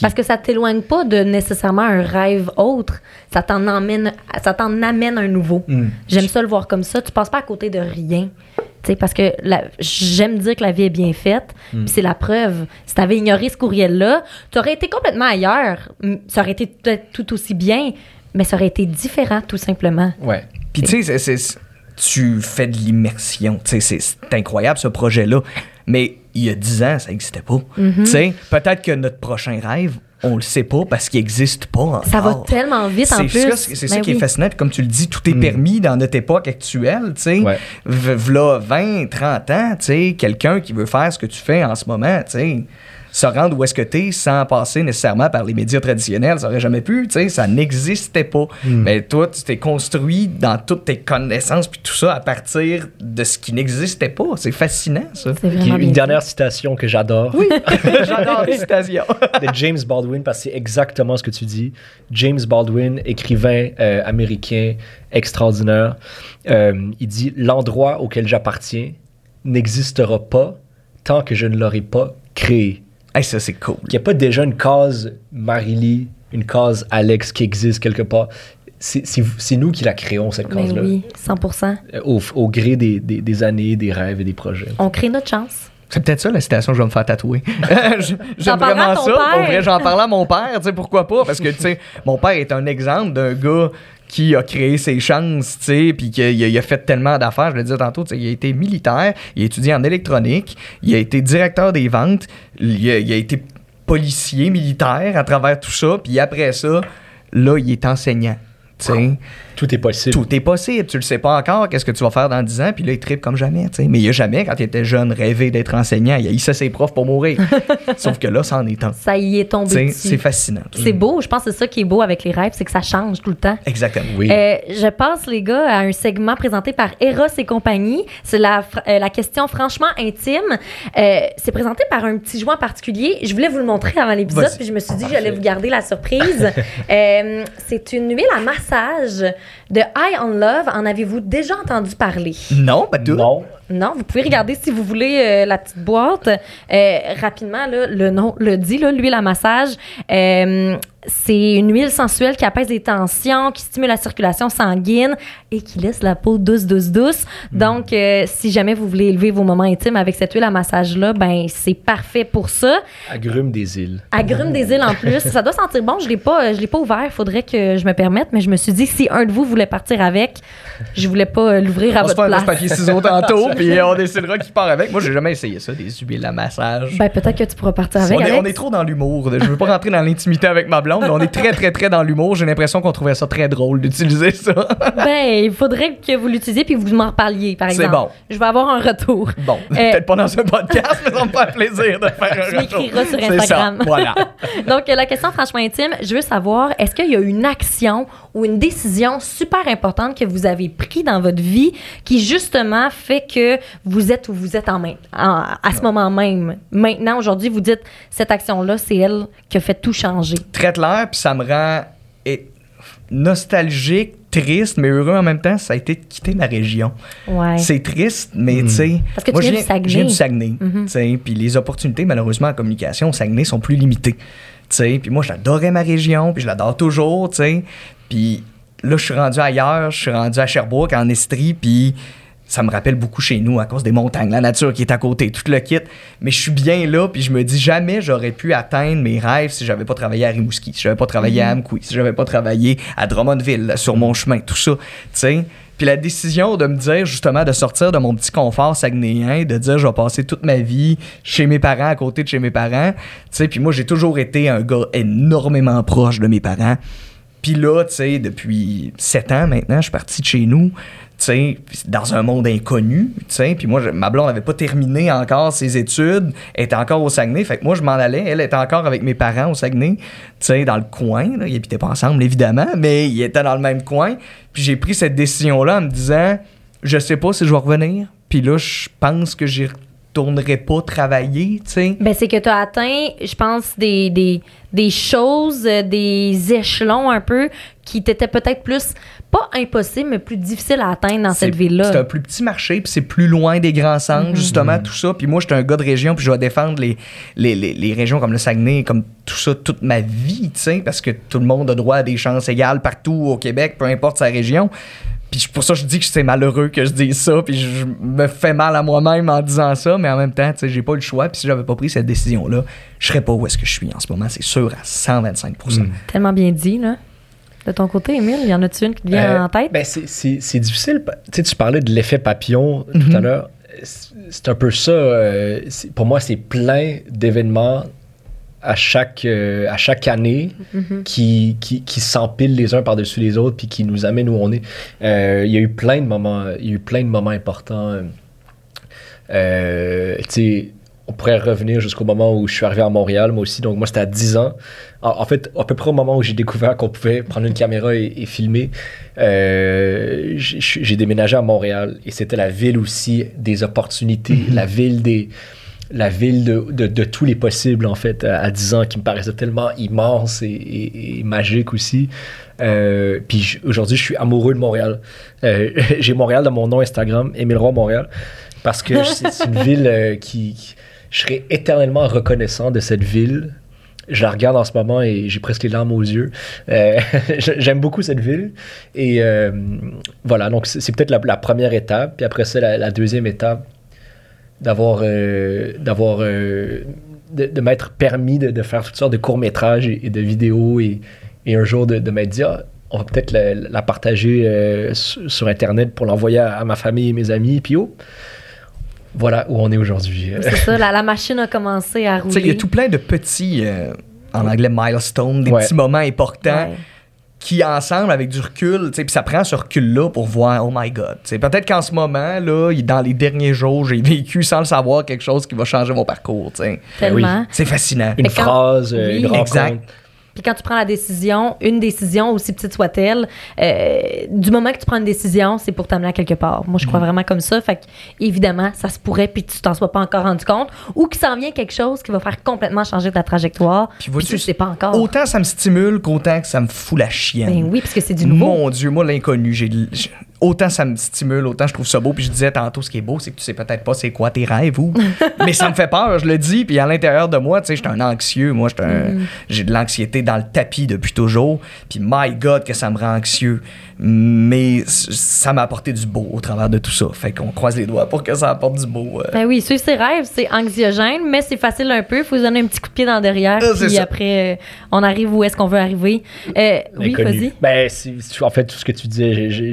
Parce que ça t'éloigne pas de nécessairement un rêve autre. Ça t'en emmène, ça t'en amène un nouveau. Mm. J'aime ça le voir comme ça. Tu passes pas à côté de rien. Tu sais, parce que la- j'aime dire que la vie est bien faite. Mm. Puis c'est la preuve. Si tu avais ignoré ce courriel-là, tu aurais été complètement ailleurs. M- Ça aurait été peut-être tout aussi bien, mais ça aurait été différent, tout simplement. Ouais. Puis tu sais, tu fais de l'immersion. C'est incroyable ce projet-là. Mais il y a 10 ans, ça n'existait pas. Mm-hmm. Tu sais, peut-être que notre prochain rêve, on le sait pas parce qu'il n'existe pas encore. Ça va tellement vite en plus. ça, c'est c'est ça Ben qui est fascinant. Puis comme tu le dis, tout est Mm. permis dans notre époque actuelle. Tu sais, Ouais. V- v'là 20, 30 ans, tu sais, quelqu'un qui veut faire ce que tu fais en ce moment, tu sais, se rendre où est-ce que tu es sans passer nécessairement par les médias traditionnels, ça aurait jamais pu, tu sais, ça n'existait pas. Mm. Mais toi, tu t'es construit dans toutes tes connaissances puis tout ça à partir de ce qui n'existait pas. C'est fascinant, ça. Puis une dernière fait. citation que j'adore. [LAUGHS] J'adore les citations. de James Baldwin parce que c'est exactement ce que tu dis. James Baldwin, écrivain euh, américain extraordinaire, euh, il dit L'endroit auquel j'appartiens n'existera pas tant que je ne l'aurai pas créé. Hey, ça, c'est cool. Il n'y a pas déjà une case Marily, une case Alex qui existe quelque part. C'est nous qui la créons, cette Ben oui, 100 euh, au, au gré des, des- des années, des rêves et des projets. On crée notre chance. C'est peut-être ça la citation que je vais me faire tatouer. [LAUGHS] [LAUGHS] J'aime vraiment ton ça. père. Pour vrai, j'en parlais à mon père, tu sais, pourquoi pas? Parce que, tu sais, mon père est un exemple d'un gars qui a créé ses chances, tu sais, puis qu'il a, fait tellement d'affaires. Je le disais tantôt, il a été militaire, il a étudié en électronique, il a été directeur des ventes, il a, il a été policier militaire à travers tout ça, puis après ça, là, il est enseignant, tu sais. Tout est possible. Tout est possible. Tu le sais pas encore, qu'est-ce que tu vas faire dans 10 ans, puis là, il tripe comme jamais. tu sais. Mais il a jamais, quand il était jeune, rêvé d'être enseignant. Il a hissé ses profs pour mourir. [LAUGHS] Sauf que là, ça en est un. Ça y est tombé. C'est fascinant. C'est beau. Je pense que c'est ça qui est beau avec les rêves, c'est que ça change tout le temps. Exactement. Oui. Euh, je passe, les gars, à un segment présenté par Eros et compagnie. C'est la, euh, la question franchement intime. Euh, c'est présenté par un petit jouet en particulier. Je voulais vous le montrer avant l'épisode, Vas-y. puis je me suis dit que j'allais vous garder la surprise. [LAUGHS] Euh, c'est une huile à massage de High on Love. En avez-vous déjà entendu parler? Non, pas tout. non. Non, vous pouvez regarder si vous voulez euh, la petite boîte. Euh, rapidement, là, le nom le dit, là, l'huile à massage. Euh, c'est une huile sensuelle qui apaise les tensions, qui stimule la circulation sanguine et qui laisse la peau douce, douce, douce. Donc, euh, si jamais vous voulez élever vos moments intimes avec cette huile à massage-là, ben c'est parfait pour ça. Agrumes des îles. Agrumes des îles en plus. [LAUGHS] Ça doit sentir bon. Je l'ai pas, je l'ai pas ouvert. Faudrait que je me permette, mais je me suis dit si un de vous voulait partir avec, je voulais pas euh, l'ouvrir à On se votre fait un place. papier ciseaux tantôt, [LAUGHS] puis on décidera qui part avec. Moi, j'ai jamais essayé ça, des huiles à massage. Ben peut-être que tu pourras partir avec. on, est, on est trop dans l'humour. Je veux pas rentrer dans l'intimité avec ma blonde, mais on est très, très, très dans l'humour. J'ai l'impression qu'on trouvait ça très drôle d'utiliser ça. [LAUGHS] Ben, il faudrait que vous l'utilisiez puis vous m'en reparliez, par C'est exemple. bon. Je vais avoir un retour. Bon, peut-être pas dans un podcast, mais ça me fait plaisir de faire un Tu retour. m'écriras sur C'est ça, Instagram. Voilà. [LAUGHS] Donc, euh, la question franchement intime, je veux savoir, est-ce qu'il y a une action ou une décision super importante que vous avez prise dans votre vie qui, justement, fait que vous êtes où vous êtes en en- à ce moment même? Maintenant, aujourd'hui, vous dites, cette action-là, c'est elle qui a fait tout changer. très clair, puis ça me rend nostalgique, triste, mais heureux en même temps. Ça a été de quitter ma région. Ouais. C'est triste, mais tu sais. Parce que tu moi, viens je du Saguenay. Je viens du Saguenay. Mhm. tu sais, Puis les opportunités, malheureusement, en communication au Saguenay sont plus limitées. Tu sais, Puis moi, j'adorais ma région, puis je l'adore toujours. tu sais. Puis là, je suis rendu ailleurs, je suis rendu à Sherbrooke, en Estrie, puis ça me rappelle beaucoup chez nous à cause des montagnes, la nature qui est à côté, tout le kit. Mais je suis bien là, puis je me dis jamais j'aurais pu atteindre mes rêves si j'avais pas travaillé à Rimouski, si j'avais pas travaillé à Amqui, si j'avais pas travaillé à Drummondville, sur mon chemin, tout ça. Tu sais. Puis la décision de me dire, justement, de sortir de mon petit confort saguenéen, de dire, je vais passer toute ma vie chez mes parents, à côté de chez mes parents. Tu sais, puis moi, j'ai toujours été un gars énormément proche de mes parents. Puis là, tu sais, depuis sept ans maintenant, je suis parti de chez nous, dans un monde inconnu. Puis moi, ma blonde n'avait pas terminé encore ses études, elle était encore au Saguenay. Fait que moi, je m'en allais, elle était encore avec mes parents au Saguenay, dans le coin. Là. Ils habitaient pas ensemble, évidemment, mais ils étaient dans le même coin. Puis j'ai pris cette décision-là en me disant, je sais pas si je vais revenir. Puis là, je pense que j'y retournerai pas travailler, tu sais. Ben, c'est que tu as atteint, je pense, des, des, des choses, euh, des échelons un peu qui t'étaient peut-être plus, pas impossibles, mais plus difficiles à atteindre dans cette ville-là. C'est un plus petit marché, puis c'est plus loin des grands centres, justement, tout ça. Puis moi, j'étais un gars de région, puis je vais défendre les, les, les, les régions comme le Saguenay, comme tout ça, toute ma vie, tu sais, parce que tout le monde a droit à des chances égales partout au Québec, peu importe sa région. Puis pour ça, je dis que c'est malheureux que je dise ça, puis je me fais mal à moi-même en disant ça, mais en même temps, tu sais, j'ai pas le choix, puis si j'avais pas pris cette décision-là, je serais pas où est-ce que je suis en ce moment, c'est sûr, à 125% Tellement bien dit, là. De ton côté, Émile, y en a-tu une qui te vient Euh, en tête? Ben, c'est- c'est c'est difficile. Tu sais, tu parlais de l'effet papillon tout Mhm. à l'heure. C'est un peu ça. euh, pour moi, c'est plein d'événements à chaque, euh, à chaque année Mhm. qui, qui, qui s'empilent les uns par-dessus les autres puis qui nous amènent où on est. Il y a eu plein de moments, il y a eu plein de moments importants. tu sais, on pourrait revenir jusqu'au moment où je suis arrivé à Montréal, moi aussi. Donc, moi, c'était à 10 ans. En, en fait, à peu près au moment où j'ai découvert qu'on pouvait prendre une caméra et, et filmer, euh, j'ai déménagé à Montréal. Et c'était la ville aussi des opportunités, la ville des la ville de, de, de tous les possibles, en fait, à, à 10 ans, qui me paraissait tellement immense et, et- et magique aussi. Euh, puis aujourd'hui, je suis amoureux de Montréal. Euh, [LAUGHS] J'ai Montréal dans mon nom Instagram, Émile Roy Montréal, parce que [LAUGHS] c'est c'est une ville euh, qui, qui- Je serai éternellement reconnaissant de cette ville. Je la regarde en ce moment et j'ai presque les larmes aux yeux. Euh, [LAUGHS] J'aime beaucoup cette ville. Et euh, voilà, donc c'est peut-être la, première étape. Puis après ça, la, deuxième étape, d'avoir euh, de, m'être permis de, faire toutes sortes de courts métrages et, de vidéos et, un jour de, de m'être dit ah, on va peut-être la, partager sur, sur internet pour l'envoyer à, à ma famille et mes amis puis oh voilà où on est aujourd'hui C'est ça, la, la machine a commencé à [LAUGHS] Tu sais, il y a rouler. tout plein de petits, euh, en anglais, milestones, des Ouais. petits moments importants Ouais. qui, ensemble, avec du recul, tu sais, puis ça prend ce recul-là pour voir, oh my God. Tu sais, Peut-être qu'en ce moment, là, dans les derniers jours, j'ai vécu sans le savoir quelque chose qui va changer mon parcours. tu sais. Tellement. C'est fascinant. une quand- phrase euh, Oui. une rencontre Exact. Puis quand tu prends la décision, une décision, aussi petite soit-elle, euh, du moment que tu prends une décision, c'est pour t'amener à quelque part. Moi, je crois vraiment comme ça. Fait que, évidemment, ça se pourrait, puis tu t'en sois pas encore rendu compte, ou qu'il s'en vient quelque chose qui va faire complètement changer ta trajectoire. Puis tu sais pas encore. Autant ça me stimule qu'autant que ça me fout la chienne. Ben oui, parce que c'est du nouveau. Mon Dieu, moi, l'inconnu, j'ai- autant ça me stimule, autant je trouve ça beau. Puis je disais tantôt, ce qui est beau, c'est que tu sais peut-être pas c'est quoi tes rêves ou. [LAUGHS] Mais ça me fait peur, je le dis. Puis à l'intérieur de moi, tu sais, j'étais un anxieux. Moi, Mm. j'ai de l'anxiété dans le tapis depuis toujours. Puis my God, que ça me rend anxieux. Mais ça m'a apporté du beau au travers de tout ça. Fait qu'on croise les doigts pour que ça apporte du beau. euh. Ben oui, suivre ses rêves, c'est anxiogène, mais c'est facile un peu. Il faut se donner un petit coup de pied dans le derrière, Ah, puis ça. après, euh, on arrive où est-ce qu'on veut arriver. Euh, oui, vas-y. Ben, en fait, tout ce que tu disais, j'ai-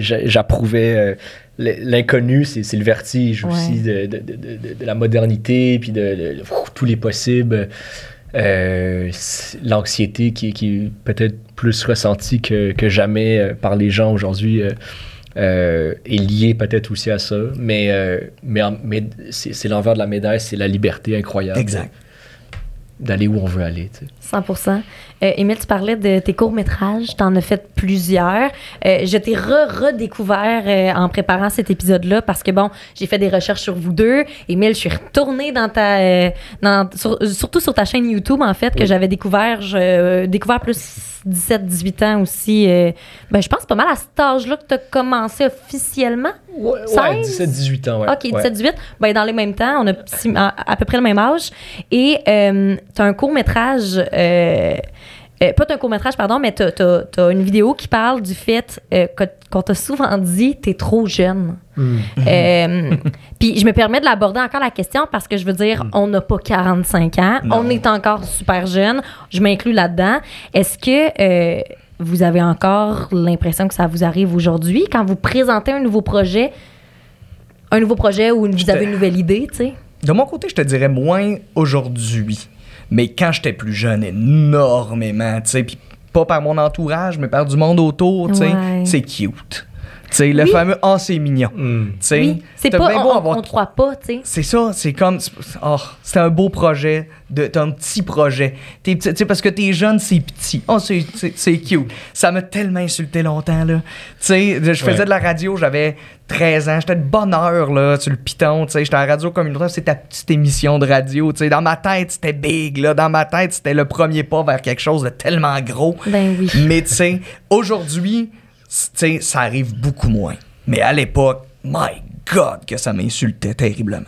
j'approuvais. euh, L'inconnu, c'est le vertige Ouais. aussi de, de- de- de- de la modernité, puis de, tous les possibles. Euh, L'anxiété qui, qui est peut-être plus ressentie que, que jamais euh, par les gens aujourd'hui euh, est liée peut-être aussi à ça. Mais, euh, mais, mais c'est c'est l'envers de la médaille, c'est la liberté incroyable. Exact. D'aller où on veut aller. tu sais. 100% euh, Émile, tu parlais de tes courts-métrages. Tu en as fait plusieurs. Euh, je t'ai re-redécouvert euh, en préparant cet épisode-là parce que, bon, j'ai fait des recherches sur vous deux. Émile, je suis retournée dans ta. euh, dans- sur- surtout sur ta chaîne YouTube, en fait, que Oui. j'avais découvert. Je, découvert plus 17-18 ans aussi. ben, je pense pas mal à cet âge-là que tu as commencé officiellement. Ouais, 16? 17-18 ans. Ouais. OK, Ouais. 17-18. Ben, dans les mêmes temps, on a à, à peu près le même âge. Et tu as un court-métrage, euh, euh, pas un court-métrage, pardon, mais tu as, une vidéo qui parle du fait euh, qu'on t'a souvent dit t'es trop jeune. Hmm. Euh, [LAUGHS] Puis je me permets de l'aborder encore la question parce que je veux dire, on n'a pas 45 ans, Non. on est encore super jeune, je m'inclus là-dedans. Est-ce que, vous avez encore l'impression que ça vous arrive aujourd'hui quand vous présentez un nouveau projet, un nouveau projet où vous avez une nouvelle idée, tu sais? De mon côté, je te dirais moins aujourd'hui. Mais quand j'étais plus jeune, énormément, tu sais. Puis pas par mon entourage, mais par du monde autour, tu sais. Ouais. C'est cute. Tu sais, le Oui. fameux « Ah, c'est mignon. Tu sais, Oui, c'est pas, bien beau on- avoir on te croit pas, tu sais. C'est ça, c'est comme. Oh, c'était un beau projet. de- T'as un petit projet. T'es petit- tu sais, parce que t'es jeune, c'est petit. Oh, c'est- c'est c'est cute. Ça m'a tellement insulté longtemps, là. Tu sais, je faisais Ouais. de la radio, j'avais 13 ans. J'étais de bonne heure, là, sur le piton. Tu sais, j'étais à la radio communautaire, c'était ta petite émission de radio. Tu sais, dans ma tête, c'était big, là. Dans ma tête, c'était le premier pas vers quelque chose de tellement gros. Ben oui. Mais tu sais, aujourd'hui, sais, ça arrive beaucoup moins. Mais à l'époque, my God, que ça m'insultait terriblement.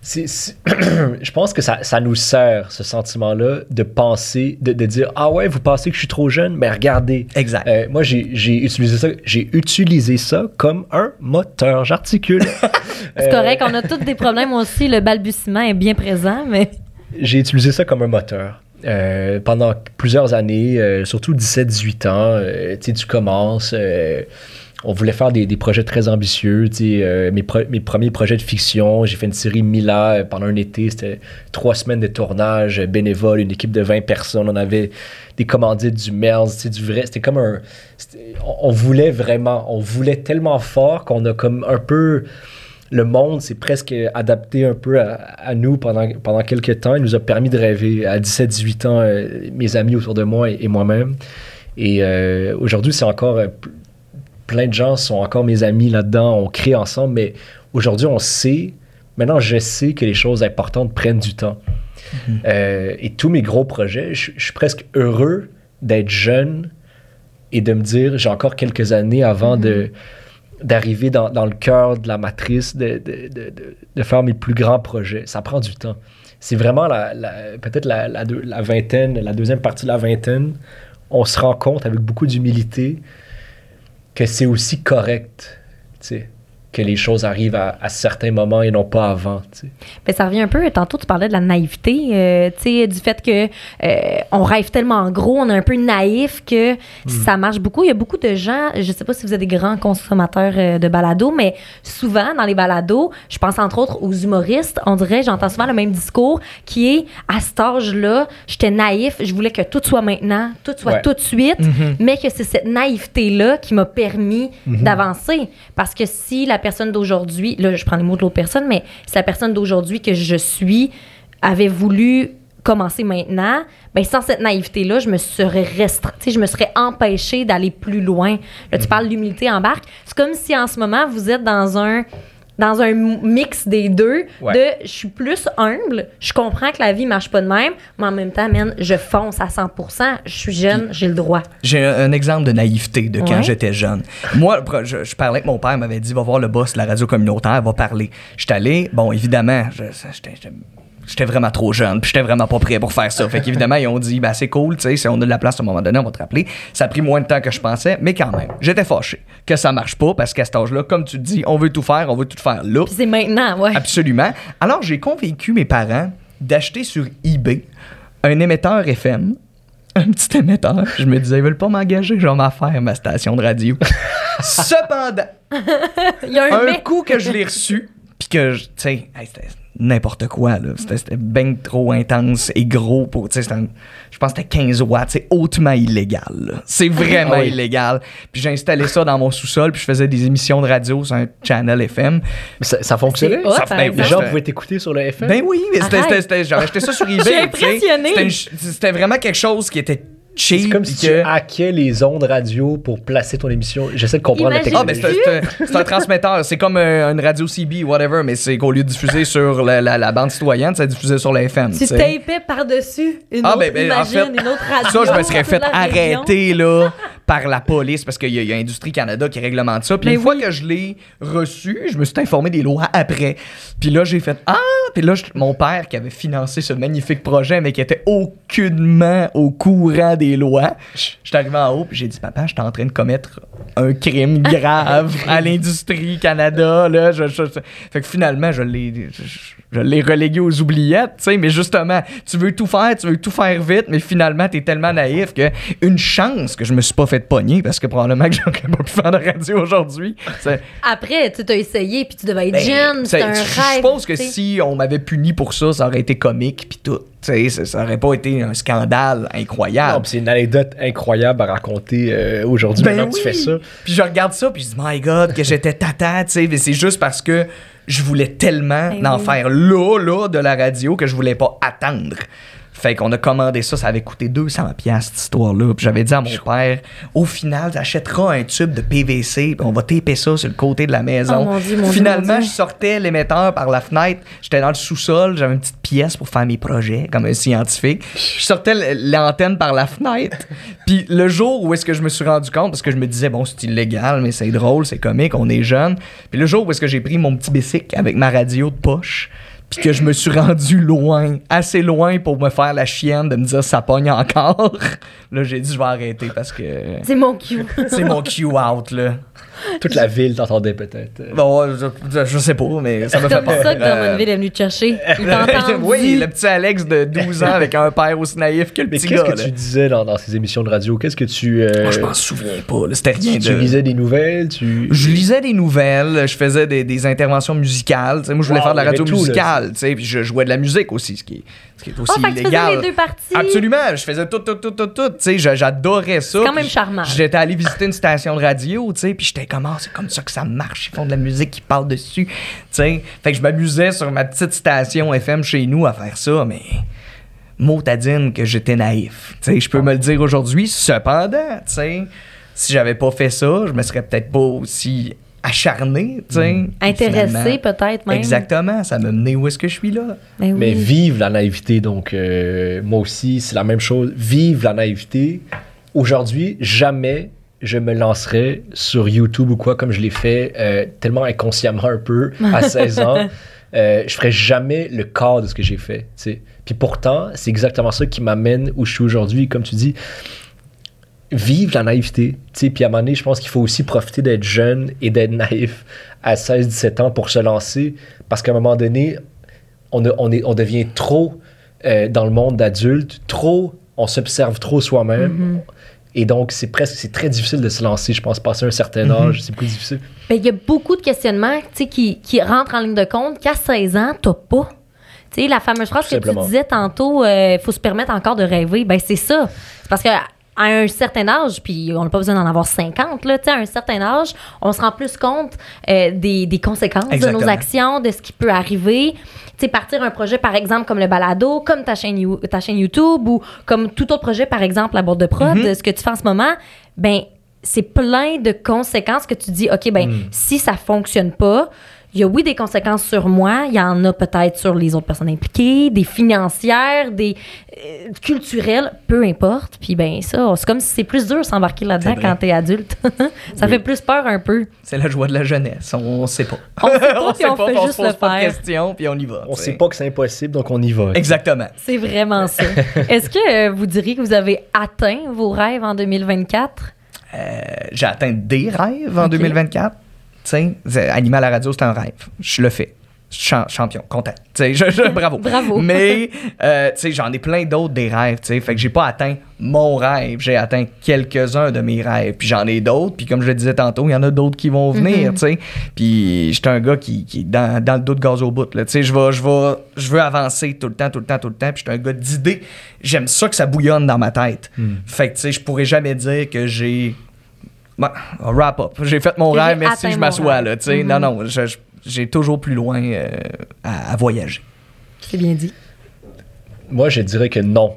[CLEARS THROAT] Je pense que ça, ça nous sert, ce sentiment-là, de penser, de, de dire Ah ouais, vous pensez que je suis trop jeune? Mais regardez. Exact. Euh, moi, j'ai j'ai utilisé ça j'ai utilisé ça comme un moteur. J'articule. [LAUGHS] C'est Euh, correct, on a tous des problèmes aussi. Le balbutiement est bien présent, mais J'ai utilisé ça comme un moteur. Euh, pendant plusieurs années, euh, surtout 17-18 ans, euh, tu commences. euh, on voulait faire des, projets très ambitieux. mes, premiers projets de fiction, j'ai fait une série Mila pendant un été. C'était trois semaines de tournage bénévole, une équipe de 20 personnes. On avait des commandites du sais, du vrai. C'était comme un. on voulait vraiment, on voulait tellement fort qu'on a comme un peu le monde s'est presque adapté un peu à, à nous pendant, pendant quelques temps. Il nous a permis de rêver à 17-18 ans, euh, mes amis autour de moi et, et moi-même. Et euh, aujourd'hui, c'est encore. euh, plein de gens sont encore mes amis là-dedans. On crée ensemble, mais aujourd'hui, on sait. Maintenant, je sais que les choses importantes prennent du temps. Euh, et tous mes gros projets, je, je suis presque heureux d'être jeune et de me dire j'ai encore quelques années avant de d'arriver dans, dans le cœur de la matrice, de, de, de, de- faire mes plus grands projets. Ça prend du temps. C'est vraiment la, la- peut-être la, la, vingtaine, la deuxième partie de la vingtaine, on se rend compte avec beaucoup d'humilité que c'est aussi correct, tu sais, que les choses arrivent à, à certains moments et non pas avant. Ben, ça revient un peu, tantôt tu parlais de la naïveté, euh, du fait que euh, on rêve tellement gros, on est un peu naïf que ça marche beaucoup. Il y a beaucoup de gens, je sais pas si vous êtes des grands consommateurs euh, de balados, mais souvent dans les balados, je pense entre autres aux humoristes, on dirait, j'entends souvent le même discours qui est à cet âge-là, j'étais naïf, je voulais que tout soit maintenant, tout soit Ouais. tout de suite, mais que c'est cette naïveté-là qui m'a permis d'avancer. Parce que si la personne d'aujourd'hui, là, je prends les mots de l'autre personne, mais si la personne d'aujourd'hui que je suis avait voulu commencer maintenant, ben sans cette naïveté-là, je me serais restreint, je me serais empêchée d'aller plus loin. Là, tu parles d'humilité en barque. C'est comme si en ce moment, vous êtes dans un dans un mix des deux Ouais. de je suis plus humble, je comprends que la vie marche pas de même, mais en même temps, man, je fonce à 100%, je suis jeune, j'ai le droit. J'ai un, un exemple de naïveté de quand Ouais. j'étais jeune. Moi, je, je parlais avec mon père, il m'avait dit va voir le boss de la radio communautaire, va parler. J'étais allé, bon, évidemment, je- j'étais- j'étais vraiment trop jeune, puis j'étais vraiment pas prêt pour faire ça. Fait qu'évidemment, ils ont dit ben c'est cool, tu sais, si on a de la place à un moment donné, on va te rappeler. Ça a pris moins de temps que je pensais, mais quand même, j'étais fâché que ça marche pas parce qu'à cet âge-là, comme tu dis, on veut tout faire, on veut tout faire là. Puis c'est maintenant, ouais. Absolument. Alors, j'ai convaincu mes parents d'acheter sur eBay un émetteur FM. Un petit émetteur. Je me disais, ils veulent pas m'engager, je vais m'en faire ma station de radio. Cependant, [LAUGHS] Il y a un, un coup que je l'ai reçu, puis que, je- tu sais, hey, n'importe quoi, là. C'était- bien trop intense et gros pour, un- je pense que c'était 15 watts. C'est hautement illégal. C'est vraiment Ah oui. illégal. Puis j'ai installé ça dans mon sous-sol, puis je faisais des émissions de radio sur un channel FM. Ça, ça fonctionnait? Hot, Ça- ben, exemple. Les gens pouvaient t'écouter sur le FM? Ben oui, mais c'était, j'avais acheté ça sur [LAUGHS] eBay. C'était vraiment quelque chose qui était cheap. C'est comme si que- tu hackais les ondes radio pour placer ton émission. J'essaie de comprendre Imagine- la Ah, ben technologie. c'est, un- c'est un- c'est un transmetteur. C'est comme euh, une radio CB, whatever, mais c'est qu'au lieu de diffuser sur la, la- la bande citoyenne, ça diffusait sur la FM. Tu tapais par-dessus une Ah, ben, ben, en imagine, fait, une autre radio. Ça, je me serais fait arrêter, là, [LAUGHS] par la police parce qu'il y, y a Industrie Canada qui réglemente ça. Puis une fois que je l'ai reçu, je me suis informé des lois après. Puis là, j'ai fait Ah! Puis là, je- mon père qui avait financé ce magnifique projet, mais qui était aucunement au courant des lois, je suis arrivé en haut, puis j'ai dit Papa, je suis en train de commettre un crime grave à l'Industrie Canada. Là, je, je- je- Fait que finalement, je l'ai. je- je l'ai relégué aux oubliettes, tu sais, mais justement, tu veux tout faire, tu veux tout faire vite, mais finalement, t'es tellement naïf que une chance que je me suis pas fait pogner parce que probablement que j'aurais pas pu faire de radio aujourd'hui. Après, tu as essayé, puis tu devais être ben, jeune, c'est- un je rêve. suppose que si on m'avait puni pour ça, ça aurait été comique puis tout. Sais, ça, ça aurait pas été un scandale incroyable. c'est une anecdote incroyable à raconter euh, aujourd'hui Ben maintenant que tu oui. fais ça. Puis je regarde ça, puis je dis, my God, que j'étais tata, tu sais. Mais c'est juste parce que je voulais tellement Ben en oui. faire là, là, de la radio, que je voulais pas attendre. Fait qu'on a commandé ça, ça avait coûté 200 pièces cette histoire-là. Puis j'avais dit à mon père, au final, t'achèteras un tube de PVC, puis on va taper ça sur le côté de la maison. Oh mon Dieu, mon Dieu, Finalement, Dieu. je sortais l'émetteur par la fenêtre. J'étais dans le sous-sol, j'avais une petite pièce pour faire mes projets comme un scientifique. Je sortais l'antenne par la fenêtre. [LAUGHS] Puis le jour où est-ce que je me suis rendu compte, parce que je me disais, bon, c'est illégal, mais c'est drôle, c'est comique, on est jeune. Puis le jour où est-ce que j'ai pris mon petit bicycle avec ma radio de poche, puis que je me suis rendu loin, assez loin pour me faire la chienne de me dire ça pogne encore. [LAUGHS] Là, j'ai dit, je vais arrêter parce que C'est mon cue. c'est mon cue out, là. [LAUGHS] Toute la ville t'entendait peut-être. Bon, je, je sais pas, mais ça me fait Comme peur. ça que Euh, Drummondville est venu te chercher. [LAUGHS] Il [LAUGHS] oui, le petit Alex de 12 ans avec un père aussi naïf que le Mais petit qu'est-ce gars. que là. tu disais dans, dans ces émissions de radio? Qu'est-ce que tu... euh, Moi, je m'en souviens pas. C'était rien tu, tu de... lisais des nouvelles? Tu... Je lisais des nouvelles, je faisais des, des interventions musicales. Tu sais, moi, je voulais Wow, faire de la radio musicale. tu sais, Puis je jouais de la musique aussi, ce qui est, ce qui est aussi Oh, fait que tu illégal. les deux parties. Absolument, je faisais tout, tout, tout, tout, tout. Tu sais, j'a- j'adorais ça. C'est quand même charmant. J'étais allé visiter une station de radio, tu sais, puis j'étais comme, Ah, c'est comme ça que ça marche. Ils font de la musique, ils parlent dessus, tu sais. Fait que je m'amusais sur ma petite station FM chez nous à faire ça, mais motadine que j'étais naïf. Tu sais, je peux me le dire aujourd'hui. Cependant, tu sais, si j'avais pas fait ça, je me serais peut-être pas aussi acharné, tu sais. Mm. Intéressé peut-être même. Exactement, ça m'a mené où est-ce que je suis là. Ben oui. Mais vive la naïveté, donc euh, moi aussi, c'est la même chose. Vive la naïveté. Aujourd'hui, jamais je me lancerai sur YouTube ou quoi, comme je l'ai fait euh, tellement inconsciemment un peu à [LAUGHS] 16 ans. Euh, je ferai jamais le corps de ce que j'ai fait. tu sais. Puis pourtant, c'est exactement ça qui m'amène où je suis aujourd'hui. Comme tu dis, vive la naïveté. tu sais. Puis à un moment donné, je pense qu'il faut aussi profiter d'être jeune et d'être naïf à 16-17 ans pour se lancer. Parce qu'à un moment donné, on, a- on, est, on devient trop euh, dans le monde d'adulte, trop, on s'observe trop soi-même. Et donc, c'est presque, c'est très difficile de se lancer, je pense, passer un certain âge, c'est plus difficile. Ben, il y a beaucoup de questionnements qui, qui rentrent en ligne de compte qu'à 16 ans, t'as pas. Tu sais, la fameuse phrase Tout que simplement. tu disais tantôt, il faut se permettre encore de rêver. Ben, c'est ça. C'est parce que à un certain âge, puis on n'a pas besoin d'en avoir 50, là, à un certain âge, on se rend plus compte euh, des, des conséquences de nos actions, de ce qui peut arriver. Sais, partir un projet, par exemple, comme le balado, comme ta chaîne, You- ta chaîne YouTube ou comme tout autre projet, par exemple, la boîte de prod, Mm-hmm. ce que tu fais en ce moment, ben c'est plein de conséquences que tu dis, OK, ben si ça fonctionne pas, il y a oui des conséquences sur moi, il y en a peut-être sur les autres personnes impliquées, des financières, des euh, culturelles, peu importe. Puis ben ça, c'est comme si c'est plus dur s'embarquer là-dedans quand t'es adulte. [LAUGHS] ça fait plus peur un peu. C'est la joie de la jeunesse. On, on sait pas. On sait pas, [LAUGHS] puis on fait on se juste pose le pas de faire. questions, puis on y va. On tu sais. sait pas que c'est impossible, donc on y va. Exactement. C'est vraiment ça. [LAUGHS] Est-ce que euh, vous diriez que vous avez atteint vos rêves en 2024? Euh, j'ai atteint des rêves en Ok. 2024. Tu sais, animer à la radio, c'est un rêve. Je le fais. Cha- champion, content. Je- je- [LAUGHS] bravo. Bravo. Mais, [LAUGHS] euh, tu sais, j'en ai plein d'autres des rêves, tu sais. Fait que j'ai pas atteint mon rêve. J'ai atteint quelques-uns de mes rêves. Puis j'en ai d'autres. Puis comme je le disais tantôt, il y en a d'autres qui vont venir, Mhm. tu sais. Puis j'étais un gars qui, qui est dans, dans le dos de gaz au bout, là. Tu sais, je vais- je vais- je veux avancer tout le temps, tout le temps, tout le temps. Puis j'étais un gars d'idées. J'aime ça que ça bouillonne dans ma tête. Fait que, tu sais, je pourrais jamais dire que j'ai Bon, wrap up. J'ai fait mon rêve, merci, je m'assois là. Tu sais, Mhm. non, non, je- je- j'ai toujours plus loin euh, à, à voyager. C'est bien dit. Moi, je dirais que non.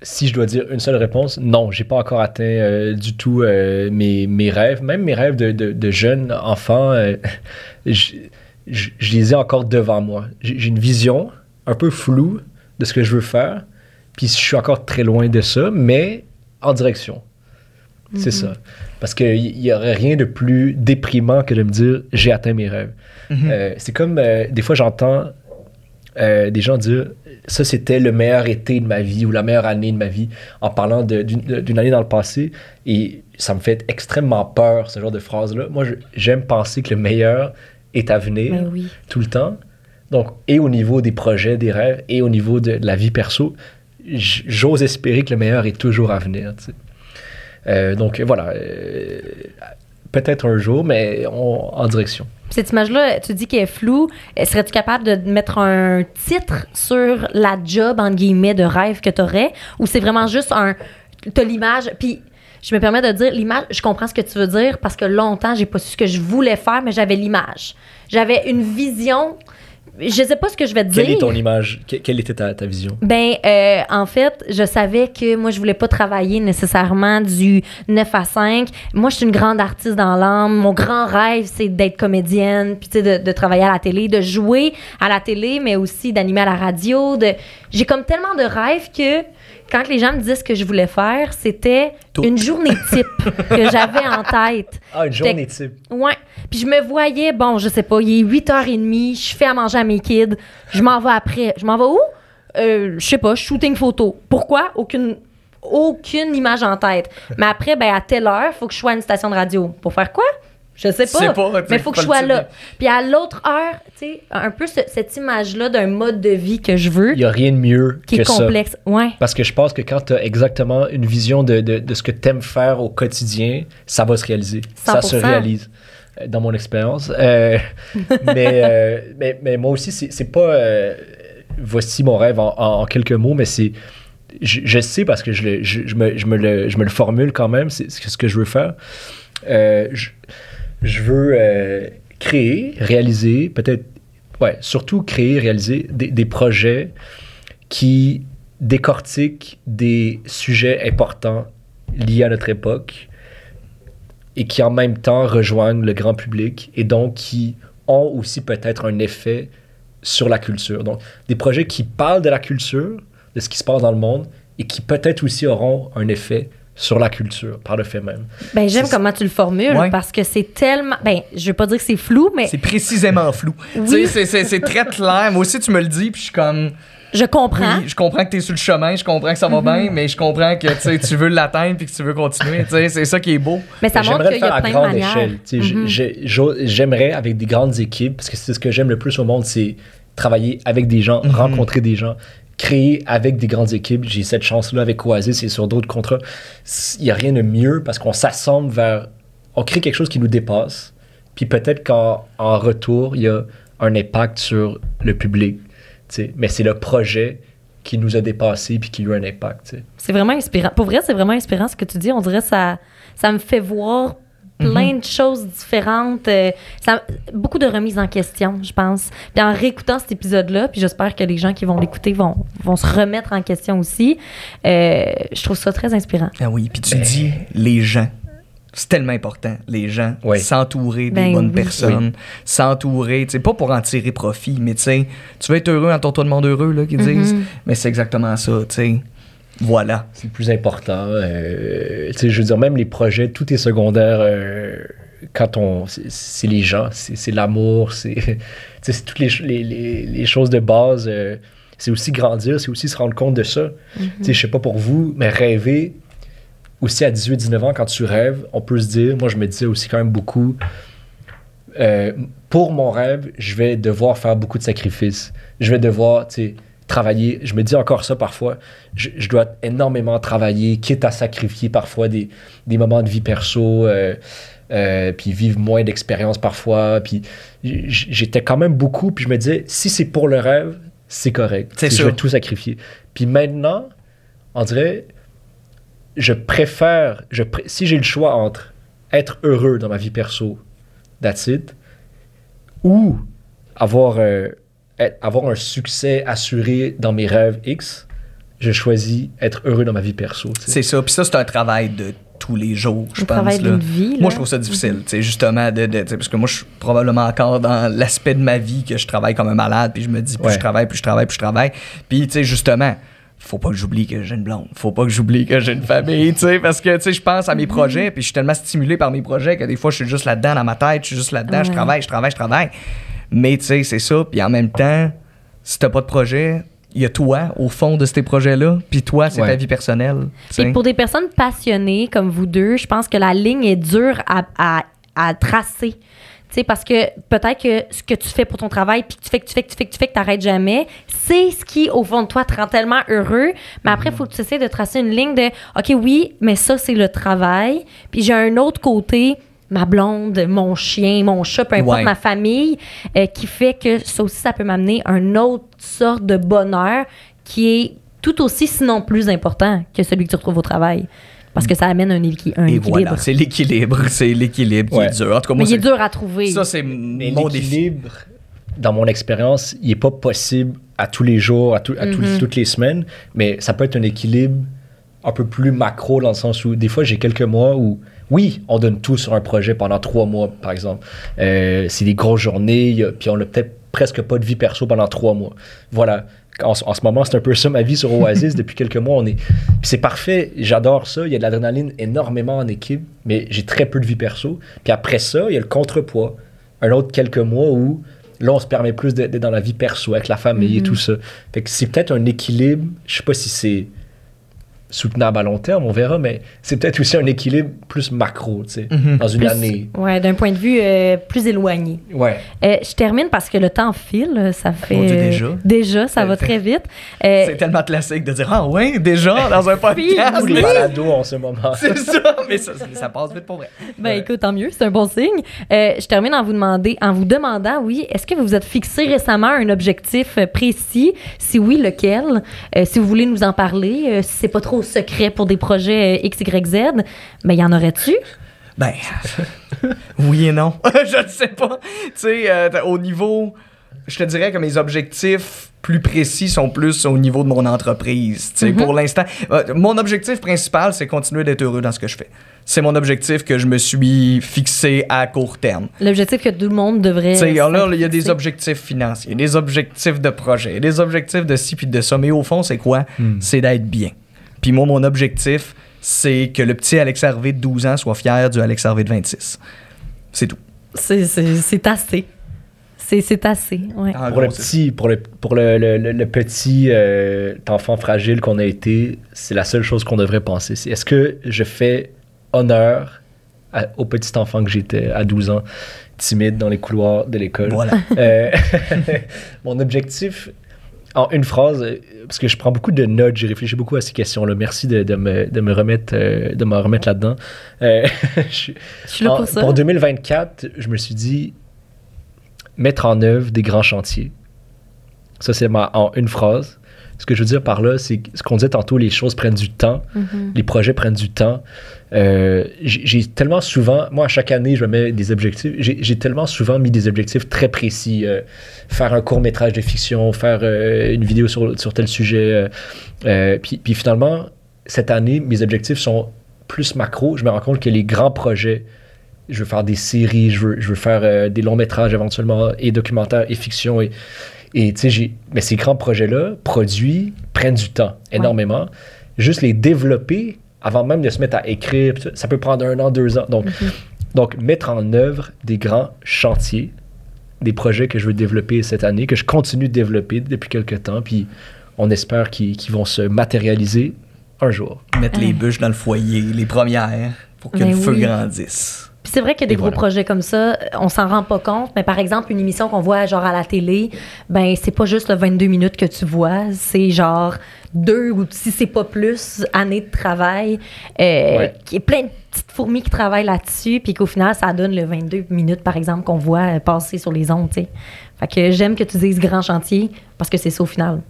Si je dois dire une seule réponse, non, j'ai pas encore atteint euh, du tout euh, mes, mes rêves. Même mes rêves de, de, de jeune enfant, euh, [LAUGHS] je, je- je les ai encore devant moi. J'ai une vision un peu floue de ce que je veux faire, puis je suis encore très loin de ça, mais en direction. C'est ça. Parce qu'il n'y aurait rien de plus déprimant que de me dire j'ai atteint mes rêves. Mhm. Euh, c'est comme euh, des fois j'entends euh, des gens dire ça c'était le meilleur été de ma vie ou la meilleure année de ma vie en parlant d'une année dans le passé et ça me fait extrêmement peur ce genre de phrase là moi j'aime penser que le meilleur est à venir Ben oui. tout le temps donc et au niveau des projets des rêves et au niveau de, de la vie perso j'ose espérer que le meilleur est toujours à venir tu sais. Euh, donc voilà euh, peut-être un jour mais en direction Cette image-là, tu dis qu'elle est floue. Euh, Serais-tu capable de mettre un titre sur la job, entre guillemets, de rêve que tu aurais? Ou c'est vraiment juste un. T'as l'image. Puis, je me permets de dire, l'image, je comprends ce que tu veux dire parce que longtemps, j'ai pas su ce que je voulais faire, mais j'avais l'image. J'avais une vision. Je sais pas ce que je vais te quelle dire. est ton image? Que- quelle était ta, ta vision? Ben, euh, en fait, je savais que moi, je voulais pas travailler nécessairement du 9 à 5. Moi, je suis une grande artiste dans l'âme. Mon grand rêve, c'est d'être comédienne, puis de, de travailler à la télé, de jouer à la télé, mais aussi d'animer à la radio. De... J'ai comme tellement de rêves que quand les gens me disaient ce que je voulais faire, c'était une journée type que j'avais en [LAUGHS] tête. Ah, une journée type. Ouais. Puis je me voyais, bon, je sais pas, il est 8h30, je fais à manger à mes kids, je m'en vais après. Je m'en vais où? Euh, je sais pas, shooting photo. Pourquoi? Aucune, aucune image en tête. Mais après, ben, à telle heure, il faut que je sois à une station de radio. Pour faire quoi? Je sais pas. sais pas, mais il faut que je sois là. Puis à l'autre heure, tu sais, un peu ce- cette image-là d'un mode de vie que je veux, Il n'y a rien de mieux qui que est ça. complexe. Ouais. Parce que je pense que quand tu as exactement une vision de, de, de ce que tu aimes faire au quotidien, ça va se réaliser. Ça se 100%. réalise, dans mon expérience. Euh, [LAUGHS] mais, euh, mais, mais moi aussi, c'est pas. euh, voici mon rêve en, quelques mots, mais c'est. Je, sais parce que je, je, me, je, me le, je me le formule quand même, c'est ce que je veux faire. Je, veux créer, réaliser, peut-être. Ouais, surtout créer, réaliser des, des projets qui décortiquent des sujets importants liés à notre époque et qui en même temps rejoignent le grand public et donc qui ont aussi peut-être un effet sur la culture. Donc, des projets qui parlent de la culture, de ce qui se passe dans le monde et qui peut-être aussi auront un effet sur la culture par le fait même. Ben, j'aime comment tu le formules Ouais. parce que c'est tellement. Ben, je veux pas dire que c'est flou, mais C'est précisément flou. Oui. Tu sais, c'est très clair. Moi aussi, tu me le dis, puis je suis comme. Je comprends. Oui, je comprends que tu es sur le chemin, je comprends que ça va bien, mais je comprends que tu veux l'atteindre puis que tu veux continuer. C'est ça qui est beau. Mais ça montre J'aimerais qu'il y faire a à plein de grande manières. échelle. Mhm. J'aimerais avec des grandes équipes, parce que c'est ce que j'aime le plus au monde, c'est travailler avec des gens, Mhm. rencontrer des gens, créer avec des grandes équipes. J'ai cette chance-là avec Oasis et sur d'autres contrats. Il n'y a rien de mieux parce qu'on s'assemble vers... On crée quelque chose qui nous dépasse. Puis peut-être qu'en en retour, il y a un impact sur le public. Mais c'est le projet qui nous a dépassés puis qui a eu un impact. C'est vraiment inspirant. Pour vrai, c'est vraiment inspirant ce que tu dis. On dirait que ça, ça me fait voir plein de choses différentes. euh, ça, beaucoup de remises en question, je pense. Puis en réécoutant cet épisode-là, puis j'espère que les gens qui vont l'écouter vont, vont se remettre en question aussi, euh, je trouve ça très inspirant. Ah oui, puis tu dis les gens. C'est tellement important, les gens. Oui. S'entourer des Ben bonnes oui. personnes. S'entourer, tu sais, pas pour en tirer profit, mais tu sais, tu veux être heureux, entoure-toi de monde heureux, là, qu'ils disent. Mhm. Mais c'est exactement ça, tu sais. Voilà. C'est le plus important. euh, tu sais, je veux dire, même les projets, tout est secondaire. euh, quand on. c'est- les gens, c'est l'amour, c'est [LAUGHS] tu sais, c'est toutes les, les, les- les choses de base. euh, c'est aussi grandir, c'est aussi se rendre compte de ça. Tu sais, je sais pas pour vous, mais rêver, aussi à 18-19 ans, quand tu rêves, on peut se dire, moi je me disais aussi quand même beaucoup, euh, pour mon rêve, je vais devoir faire beaucoup de sacrifices. Je vais devoir, tu sais, travailler. Je me dis encore ça parfois. Je, je dois énormément travailler, quitte à sacrifier parfois des, des moments de vie perso, euh, euh, puis vivre moins d'expérience parfois. Puis j'étais quand même beaucoup, puis je me disais, si c'est pour le rêve, c'est correct. C'est. Je vais tout sacrifier. Puis maintenant, on dirait, je préfère, je si j'ai le choix entre être heureux dans ma vie perso, that's it, ou avoir, euh, être- avoir un succès assuré dans mes rêves X, je choisis être heureux dans ma vie perso. C'est ça. Puis ça, c'est un travail de tous les jours, je pense. travail là. vie. Moi, là. je trouve ça difficile, tu sais, justement, de, parce que moi, je suis probablement encore dans l'aspect de ma vie que je travaille comme un malade, puis je me dis, plus Ouais. je travaille, plus je travaille, plus je travaille. Puis, tu sais, justement, faut pas que j'oublie que j'ai une blonde, faut pas que j'oublie que j'ai une famille, tu sais, parce que, tu sais, je pense à mes projets, puis je suis tellement stimulé par mes projets que des fois, je suis juste là-dedans dans ma tête, je suis juste là-dedans, je travaille, je travaille, je travaille. Mais, tu sais, c'est ça, puis en même temps, si t'as pas de projet, il y a toi au fond de ces projets-là, puis toi, c'est Ouais. ta vie personnelle. Et pour des personnes passionnées comme vous deux, je pense que la ligne est dure à, à- à tracer. Tu sais, parce que peut-être que ce que tu fais pour ton travail, puis que tu fais, que tu fais, que tu fais, que tu fais, que tu n'arrêtes jamais, c'est ce qui, au fond de toi, te rend tellement heureux. Mais après, il faut que tu essaies de tracer une ligne de OK, oui, mais ça, c'est le travail. Puis j'ai un autre côté, ma blonde, mon chien, mon chat, peu importe, Ouais. ma famille, euh, qui fait que ça aussi, ça peut m'amener à une autre sorte de bonheur qui est tout aussi, sinon plus important que celui que tu retrouves au travail. Parce que ça amène un, équi- un Et équilibre. voilà, c'est l'équilibre, [LAUGHS] c'est l'équilibre qui est dur. En tout cas, Mais il est c'est- dur à trouver. ça, c'est mon défi. l'équilibre, dans mon expérience, il n'est pas possible à tous les jours, à, tout- à Mhm. toutes les semaines, mais ça peut être un équilibre un peu plus macro dans le sens où des fois j'ai quelques mois où oui, on donne tout sur un projet pendant trois mois, par exemple. Euh, c'est des grosses journées, puis on n'a peut-être presque pas de vie perso pendant trois mois. Voilà. En, en ce moment, c'est un peu ça ma vie sur Oasis. Depuis quelques mois, on est. C'est parfait, j'adore ça. Il y a de l'adrénaline énormément en équipe, mais j'ai très peu de vie perso. Puis après ça, il y a le contrepoids. Un autre quelques mois où là, on se permet plus d'être dans la vie perso avec la famille et tout ça. Fait que c'est peut-être un équilibre. Je sais pas si c'est soutenable à long terme, on verra, mais c'est peut-être aussi un équilibre plus macro, tu sais, Mhm. dans une Plus- année. Ouais, d'un point de vue euh, plus éloigné. Ouais. Euh, je termine parce que le temps file, ça fait. Mon Dieu, déjà? Déjà, ça va très [LAUGHS] vite. Euh, C'est tellement classique de dire Ah ouais, déjà, dans un [LAUGHS] podcast. Tous les balados en ce moment. [LAUGHS] C'est ça, mais ça, ça passe vite pour vrai. Ben écoute, tant mieux, c'est un bon signe. Euh, je termine en vous demander, en vous demandant, oui, est-ce que vous vous êtes fixé récemment un objectif précis? Si oui, lequel? Euh, si vous voulez nous en parler, euh, si c'est pas trop secret pour des projets euh, X, Y, Z, ben y en aurait-tu? Ben, [LAUGHS] oui et non. [LAUGHS] je ne sais pas. Tu sais, euh, au niveau. Je te dirais que mes objectifs plus précis sont plus au niveau de mon entreprise. Tu sais, Pour l'instant, euh, mon objectif principal, c'est continuer d'être heureux dans ce que je fais. C'est mon objectif que je me suis fixé à court terme. L'objectif que tout le monde devrait. Tu sais, là, il y a des objectifs financiers, des objectifs de projet, des objectifs de ci puis de ça. Mais au fond, c'est quoi? Hmm. C'est d'être bien. Puis moi, mon objectif, c'est que le petit Alex Harvey de 12 ans soit fier du Alex Harvey de 26. C'est tout. C'est- C'est c'est assez. C'est c'est assez, ouais. Pour le petit, pour le, pour le, le- le- le petit euh, enfant fragile qu'on a été, c'est la seule chose qu'on devrait penser. C'est est-ce que je fais honneur à- au petit enfant que j'étais à 12 ans, timide dans les couloirs de l'école? Voilà. Euh, [LAUGHS] mon objectif, en une phrase, euh, parce que je prends beaucoup de notes, j'ai réfléchi beaucoup à ces questions-là. Merci de, de me, de me remettre, euh, de me remettre là-dedans. Euh, [LAUGHS] je- Je suis là en- pour ça. Pour 2024, je me suis dit mettre en œuvre des grands chantiers. Ça, c'est ma, en une phrase. Ce que je veux dire par là, c'est ce qu'on disait tantôt, les choses prennent du temps, Mhm. les projets prennent du temps. Euh, j'ai tellement souvent, moi, à chaque année, je me mets des objectifs. J'ai tellement souvent mis des objectifs très précis. euh, faire un court métrage de fiction, faire euh, une vidéo sur, sur tel sujet. puis, puis finalement, cette année, mes objectifs sont plus macro. Je me rends compte que les grands projets, je veux faire des séries, je veux, je veux faire des longs métrages éventuellement, et documentaires, et fiction. Et, et tu sais, j'ai- mais ces grands projets-là, produits, prennent du temps, énormément. Juste les développer avant même de se mettre à écrire, ça, peut prendre un an, deux ans. Donc, donc, mettre en œuvre des grands chantiers, des projets que je veux développer cette année, que je continue de développer depuis quelques temps, puis on espère qu'ils qu'ils vont se matérialiser un jour. Mettre les bûches dans le foyer, les premières, pour que le feu oui. grandisse. Puis c'est vrai qu'il y a des Et gros voilà. projets comme ça, on s'en rend pas compte, mais par exemple, une émission qu'on voit genre à la télé, ben c'est pas juste le 22 minutes que tu vois, c'est genre deux ou si c'est pas plus années de travail, euh, Ouais. qui est plein de petites fourmis qui travaillent là-dessus, puis qu'au final, ça donne le 22 minutes, par exemple, qu'on voit euh, passer sur les ondes. Fait que j'aime que tu dises grand chantier, parce que c'est ça au final.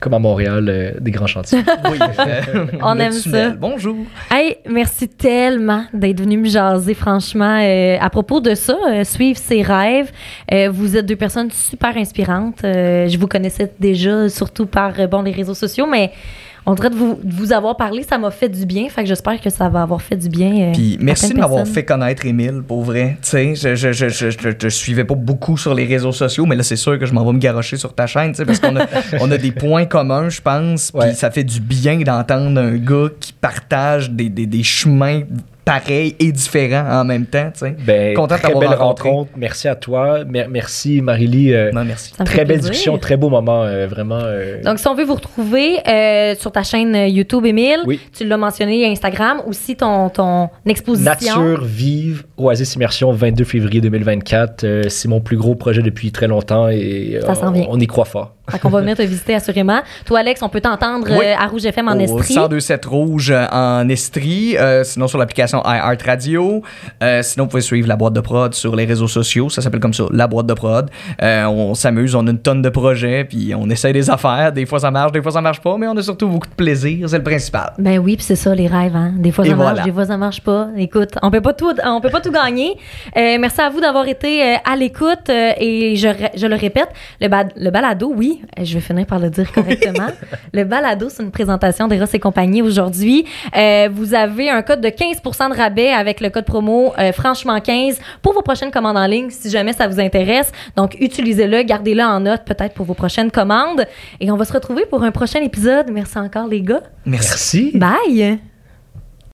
Comme à Montréal, euh, des grands chantiers. [LAUGHS] Oui, euh, [LAUGHS] On le aime tunnel. ça. Bonjour. Hey, merci tellement d'être venu me jaser, franchement. Euh, à propos de ça, euh, suivre ses rêves, euh, vous êtes deux personnes super inspirantes. Euh, je vous connaissais déjà, surtout par euh, bon, les réseaux sociaux, mais On dirait de vous, de vous avoir parlé, ça m'a fait du bien. Fait que j'espère que ça va avoir fait du bien. euh, Puis merci de m'avoir fait connaître Émile, pour vrai. Tu sais, je, je, je, je, je, je suivais pas beaucoup sur les réseaux sociaux, mais là, c'est sûr que je m'en vais me garocher sur ta chaîne, tu sais, parce qu'on a, [LAUGHS] on a des points communs, je pense. Puis ça fait du bien d'entendre un gars qui partage des, des, des chemins pareils et différents en même temps, tu sais. Ben, Content très belle rencontré. rencontre. Merci à toi. Mer- merci, Marie-Lie. Euh, Non, merci. Ça très belle plaisir. discussion, très beau moment. euh, vraiment. euh, Donc, si on veut vous retrouver euh, sur ta chaîne YouTube, Émile, Oui. tu l'as mentionné, Instagram, aussi ton, ton exposition. Nature vive, Oasis Immersion, 22 février 2024. Euh, c'est mon plus gros projet depuis très longtemps et euh, Ça s'en on, vient. on y croit fort. Fait qu'on va venir te visiter assurément. Toi, Alex, on peut t'entendre Oui. euh, à Rouge FM en Au Estrie. 1027 Rouge euh, en Estrie, euh, sinon sur l'application iHeart Radio. Euh, sinon, vous pouvez suivre la boîte de prod sur les réseaux sociaux. Ça s'appelle comme ça, la boîte de prod. Euh, on s'amuse, on a une tonne de projets, puis on essaie des affaires. Des fois ça marche, des fois ça marche pas, mais on a surtout beaucoup de plaisir, c'est le principal. Ben oui, puis c'est ça les rêves. Hein? Des fois Et ça marche, des fois ça marche pas. Écoute, on peut pas tout, on peut pas tout gagner. Merci à vous d'avoir été à l'écoute et je, le répète, le, ba- le balado, oui, euh, je vais finir par le dire correctement. [LAUGHS] le balado, c'est une présentation d'Eros et compagnie aujourd'hui. Euh, vous avez un code de 15% de rabais avec le code promo euh, franchement 15 pour vos prochaines commandes en ligne si jamais ça vous intéresse. Donc utilisez-le, gardez-le en note peut-être pour vos prochaines commandes et on va se retrouver pour un prochain épisode. Merci encore les gars. Merci. Bye.